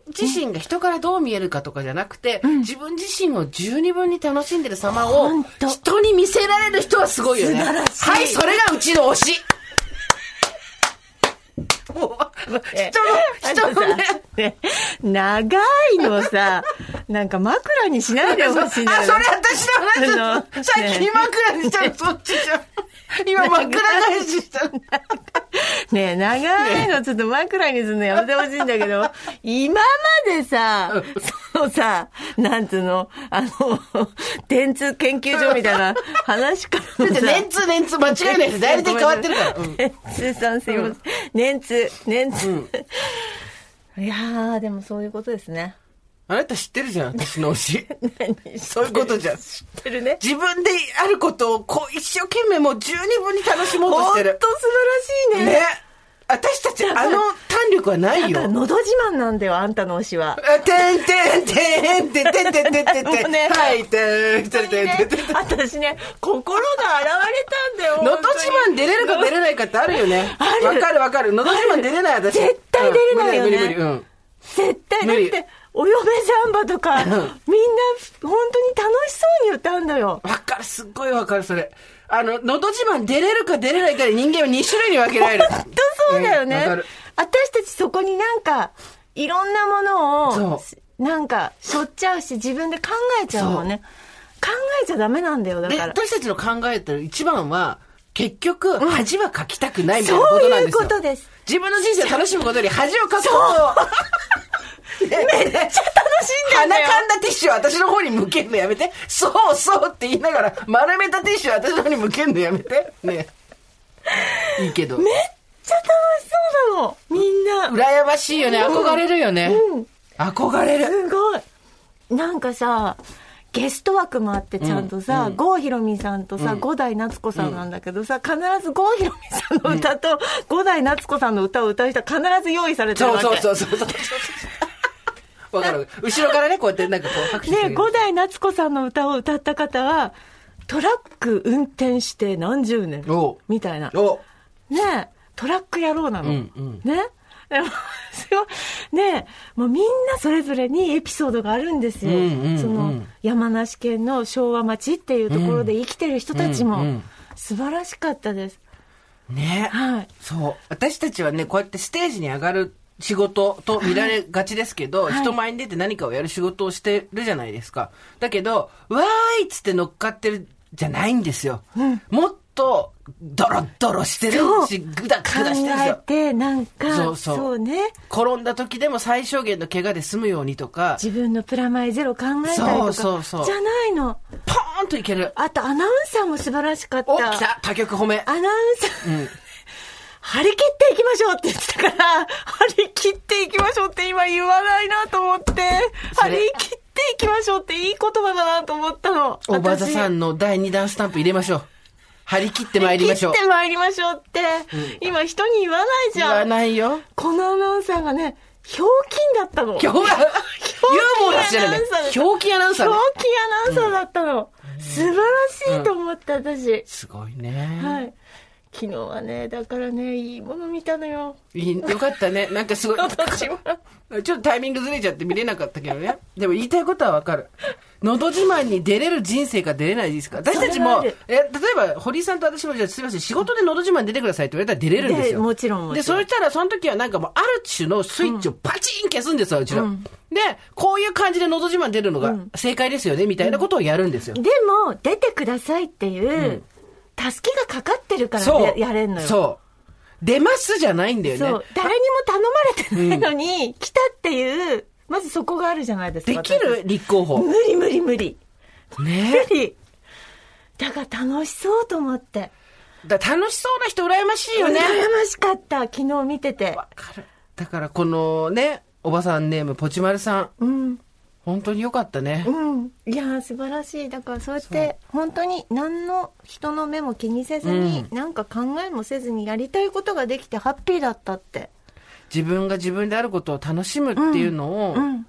自身が人からどう見えるかとかじゃなくて、自分自身を十二分に楽しんでる様を人に見せられる人はすごいよね。はい、それがうちの推し。もう、人の、人のね、ね 長いのさ、なんか枕にしないでほしいんだよあ、ねそれ私の話あのさっき枕にしたのそっちじゃん。今枕返ししたの。ねえ、長いのちょっと枕にするのやめてほしいんだけど、今までさ、そのさ、なんつうの、あの、電通研究所みたいな話からもさ、年通年通間違いないです。代理店変わってるから。うん年通さんすいません。年通、年通。いやー、でもそういうことですね。あなた知ってるじゃん、私の推し。何そういうことじゃん。知ってるね。自分であることをこう一生懸命もう十二分に楽しもうとしてる。ほんと素晴らしいね。ね。私たちあの胆力はないよ。のど自慢なんだよ、あんたの推しは。あてんてんてんてんてんてんてんてんてん。ねはい、てんてんてんてんてん。私ね、心が現れたんだよ。のど自慢出れるか出れないかってあるよね。あるわかるわかる。のど自慢出れない私。絶対出れないよねうん無理無理無理。うん。絶対だって、お嫁サンバとか、みんな本当に楽しそうに歌うんだよ。わかる、すっごいわかる、それ。あの、のど自慢出れるか出れないかで人間は2種類に分けられる。本当そうだよねうん。私たちそこになんか、いろんなものをそ、なんか、しょっちゃうし、自分で考えちゃうもんね。考えちゃダメなんだよ、だで、から。私たちの考えてる一番は、結局、恥はかきたくないみたいなことなんですよ。そういうことです自分の人生を楽しむことより恥をかくことを。めっちゃ楽しんでんだよ鼻かんだティッシュを私の方に向けるのやめて。そうそうって言いながら、丸めたティッシュを私の方に向けるのやめて。ねいいけど。めっちゃ楽しそうなの。みんな。羨ましいよね。憧れるよね。うん。憧れる。すごい。なんかさ、ゲスト枠もあってちゃんとさ、郷ひろみさんとさ、五代夏子さんなんだけどさ、必ず郷ひろみさんの歌と五代夏子さんの歌を歌う人は必ず用意されてるそうわけ。そうそうそうそう。わかる。後ろからね、こうやってなんかこう拍手してで、る五代夏子さんの歌を歌った方は、トラック運転して何十年みたいな。おねえ、トラック野郎なの。うんうんねでもすごいねえ、もうみんなそれぞれにエピソードがあるんですよ。うんうんうんその山梨県の昭和町っていうところで生きてる人たちも、うんうん素晴らしかったです。ねはい。そう。私たちはね、こうやってステージに上がる仕事と見られがちですけど、はい人前に出て何かをやる仕事をしてるじゃないですか。だけど、わーいっつって乗っかってるじゃないんですよ。もっと、ドロッドロしてるそうし、グダグ考ダしてるんですよ。えて、なんか、そうそうね。転んだ時でも最小限の怪我で済むようにとか、自分のプラマイゼロ考えたりとか。そうそうそうじゃないの。ポーンといける。あと、アナウンサーも素晴らしかった。お、来た他局褒め。アナウンサー、張り切っていきましょうって言ってたから、張り切っていきましょうって今言わないなと思って、張り切っていきましょうっていい言葉だなと思ったの。オーバーザさんんの第2弾スタンプ入れましょう。張り切って参りましょう張り切っ。て参りましょうって、今人に言わないじ言わゃん。ないよ。このアナウンサーがね、ひょうきんだったの。今日は、ユーモラスじゃないね。ひょうきんアナウンサーね。ひょうきんアナウンサーだったの。素晴らしいと思った、私。すごいね。はい。昨日はね、だからね、いいもの見たのよ。いいよかったね。なんかすごい。ちょっとタイミングずれちゃって見れなかったけどね。でも言いたいことはわかる。のど自慢に出れる人生か出れないですか？私たちもえ、例えば、堀井さんと私も、じゃあすみません、仕事でのど自慢出てくださいって言われたら出れるんですよ。でもちろんもちろんで、そしたら、その時はなんかもう、ある種のスイッチをパチン消すんですよ、うちら。で、こういう感じでのど自慢出るのが正解ですよね、みたいなことをやるんですよ。でも、出てくださいっていう、助けがかかってるからそう。でやれんのよ。そう。出ますじゃないんだよね。そう。誰にも頼まれてないのに、来たっていう、まずそこがあるじゃないですか。できる？立候補。私無理無理無理。ね無理。だから楽しそうと思って。だ楽しそうな人羨ましいよね。羨ましかった。昨日見てて。わかる。だからこのね、おばさんネーム、ポチマルさん。うん。本当によかったね。うん。いやー、素晴らしい。だからそうやって、本当に何の人の目も気にせずに、なんか考えもせずにやりたいことができてハッピーだったって。自分が自分であることを楽しむっていうのを、うん。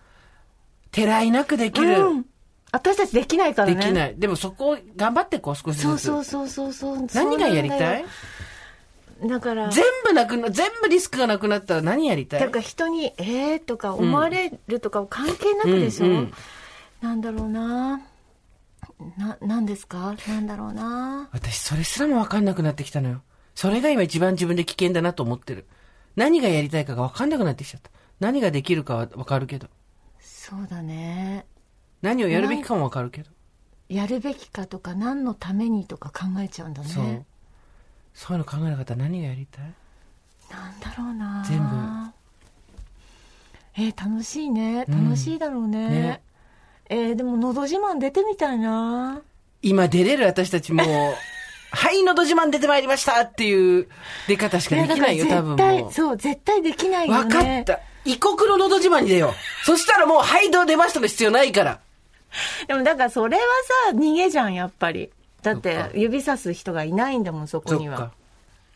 てらいなくできる。うん。私たちできないからね。できない。でもそこを頑張っていこう、少しずつ。そうそうそうそうそう。何がやりたい？だから、全部なくな、全部リスクがなくなったら何やりたい？だから人に、えーとか思われるとか関係なくでしょ、うんうんなんだろうなな、なんですか？なんだろうな私、それすらも分かんなくなってきたのよ。それが今一番自分で危険だなと思ってる。何がやりたいかが分かんなくなってきちゃった。何ができるかは分かるけど。そうだね。何をやるべきかも分かるけど。やるべきかとか何のためにとか考えちゃうんだね。そう。そういうの考えなかったら何がやりたい？なんだろうな全部えー楽しいね。うん楽しいだろうね。ねえーでも、のど自慢出てみたいな今出れる私たちもう、はい、のど自慢出てまいりましたっていう出方しかできないよ、やだ多分そう、絶対できないよう。ね。分かった。異国ののど自慢に出よう。そしたらもう、はい、どう出ましたの必要ないから。でもだからそれはさ、逃げじゃん、やっぱり。だってか、指さす人がいないんだもん、そこには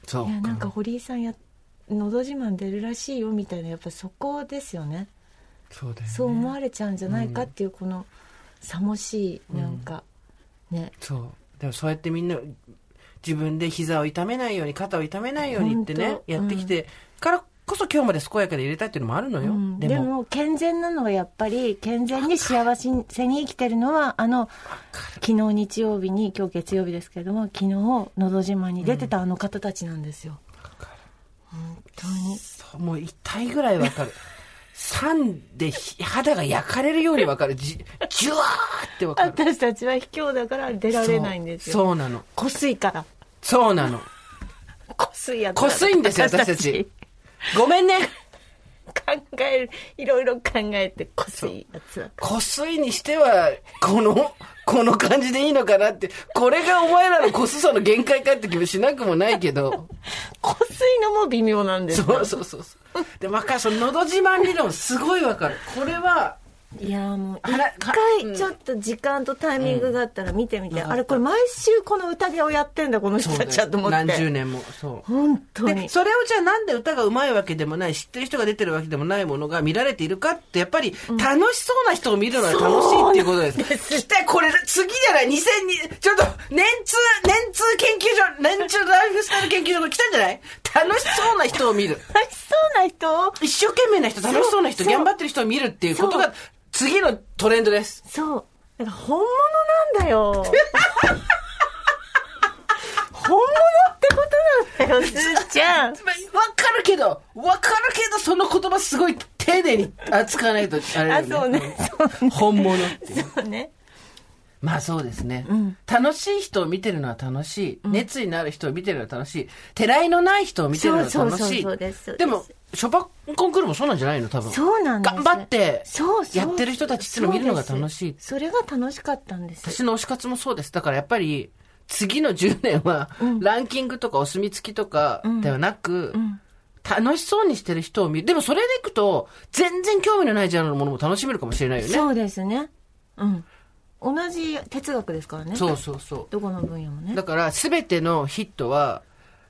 そういや、なんか。か堀井さんや、のど自慢出るらしいよ、みたいな、やっぱそこですよね。そうだよね。そう思われちゃうんじゃないかっていう、この、さもしい、なんか、ね。そう。でもそうやってみんな、自分で膝を痛めないように、肩を痛めないようにってねやってきて、からこそ今日まで健やかで入れたいっていうのもあるのよ。うんでも、でも、健全なのはやっぱり、健全に幸せに生きてるのは、あの、昨日日曜日に、今日月曜日ですけれども、昨日、のど自慢に出てたあの方たちなんですよ。本当に。そうもう痛いぐらいわかる。酸でひ肌が焼かれるようにわかる。じ、じゅわーってわかる。私たちは卑怯だから出られないんですよ。そうなの。こすいから。そうなの。こすいやつこすいんですよ、私たち。ごめんね。考える、いろいろ考えてこすいやつ。こすいにしては、この、この感じでいいのかなって、これがお前らのこすさの限界かって気もしなくもないけど、こすいのも微妙なんですよ。そうそうそうそう。で、わかる、その、のど自慢理論すごいわかる。これは、いやもう一回ちょっと時間とタイミングがあったら見てみて、あれこれ毎週この宴をやってんだこの人たちはと思って。何十年も。そう。本当で、にそれをじゃあなんで歌が上手いわけでもない、知ってる人が出てるわけでもないものが見られているかって、やっぱり楽しそうな人を見るのは楽しいっていうことです。来たこれ、次じゃない ?2002、ちょっと、年通、年通研究所、年中ライフスタイル研究所が来たんじゃない？楽しそうな人を見る。楽しそうな人？一生懸命な人、楽しそうな人、そう。頑張ってる人を見るっていうことがそう、次のトレンドです。そうだから本物なんだよ 本物ってことなんだよすーちゃんわかるけど、わかるけど、その言葉すごい丁寧に扱わないと、あれだよね。あそうねそうね本物っていう。そうねまあそうですね、ん楽しい人を見てるのは楽しい。熱意のある人を見てるのは楽しい。てらいのない人を見てるのは楽しい。そうそうそうそうですでも、ショパンコンクールもそうなんじゃないの？多分。そうなんです頑張ってそうそうやってる人たちっていうのを見るのが楽しい。それが楽しかったんです私の推し活もそうです。だからやっぱり、次の10年は、ランキングとかお墨付きとかではなく、楽しそうにしてる人を見る。でもそれでいくと、全然興味のないジャンルのものも楽しめるかもしれないよね。そうですねうん同じ哲学ですからねそうそうそう。どこの分野もねだから、すべてのヒットは、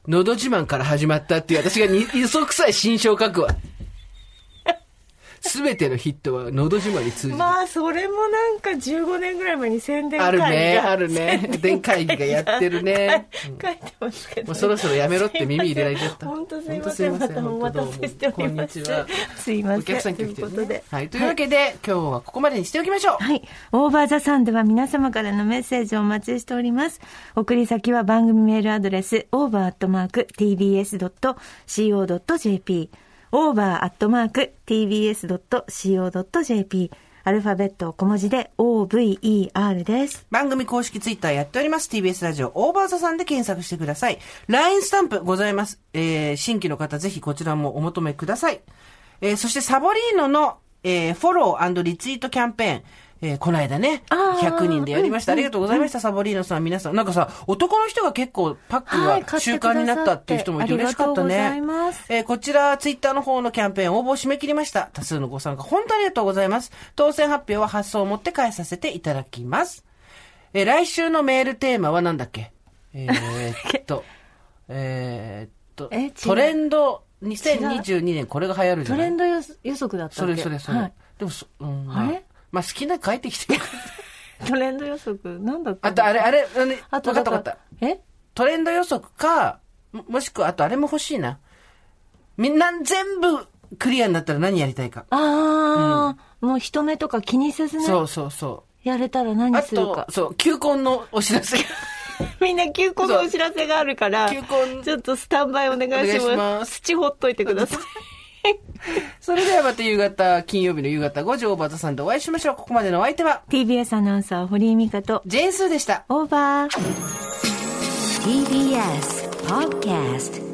のど自慢から始まったっていう、私がに嘘くさい新章書くわ。すべてのヒットは、のど自慢に通じる。まあそれもなんか15年ぐらい前に宣伝あ会がるね、あるね。電会議がやってるね。う ん書いてますけど、ね、もうそろそろやめろって耳入れられちゃった。本当すいませんまたお待たせしておりますこんにちは。すいませんお客さん来てるということでね。はい。というわけで、今日はここまでにしておきましょう。はい。オーバーザさんでは皆様からのメッセージをお待ちしております。送り先は番組メールアドレス、over.tbs.co.jp、over.tbs.co.jp、アルファベット小文字で OVER です。番組公式ツイッターやっております。TBS ラジオオーバーザさんで検索してください。LINE スタンプございます。えー、新規の方ぜひこちらもお求めください。えー、そしてサボリーノの、えー、フォローリツイートキャンペーン。えー、この間ね、あー100人でやりました。ありがとうございました、サボリーノさん、皆さん。なんかさ、男の人が結構パックはいが習慣になったっていう人もいて嬉しかったね。ありがとうございますえーこちら、ツイッターの方のキャンペーン応募締め切りました。多数のご参加、本当にありがとうございます。当選発表は発送をもって返させていただきます。えー来週のメールテーマは何だっけ？えーっと、えーっとトレンド2022年これが流行るじゃない？トレンド予予測だったそっけ？れそれそれ。はいでもそ、うん、あれ？まあ、まあ好きな書いてきて。トレンド予測なんだっけあと、あれ、あれ、あれ、あとわかったわかった。え？トレンド予測か、ももしくは、あとあれも欲しいな。みんな全部クリアになったら何やりたいか。ああ、もう人目とか気にせずね。そうそうそやれたらう。何あするかと、。そう、球根のお知らせ。みんな休校のお知らせがあるから、球根ちょっとスタンバイお願いしま。す土ほっといてください。それではまた夕方、金曜日の夕方5時、オーバーザさんでお会いしましょう。ここまでのお相手は、TBS アナウンサー堀井美香と、ジェーンスーでした。オーバー。TBS Podcast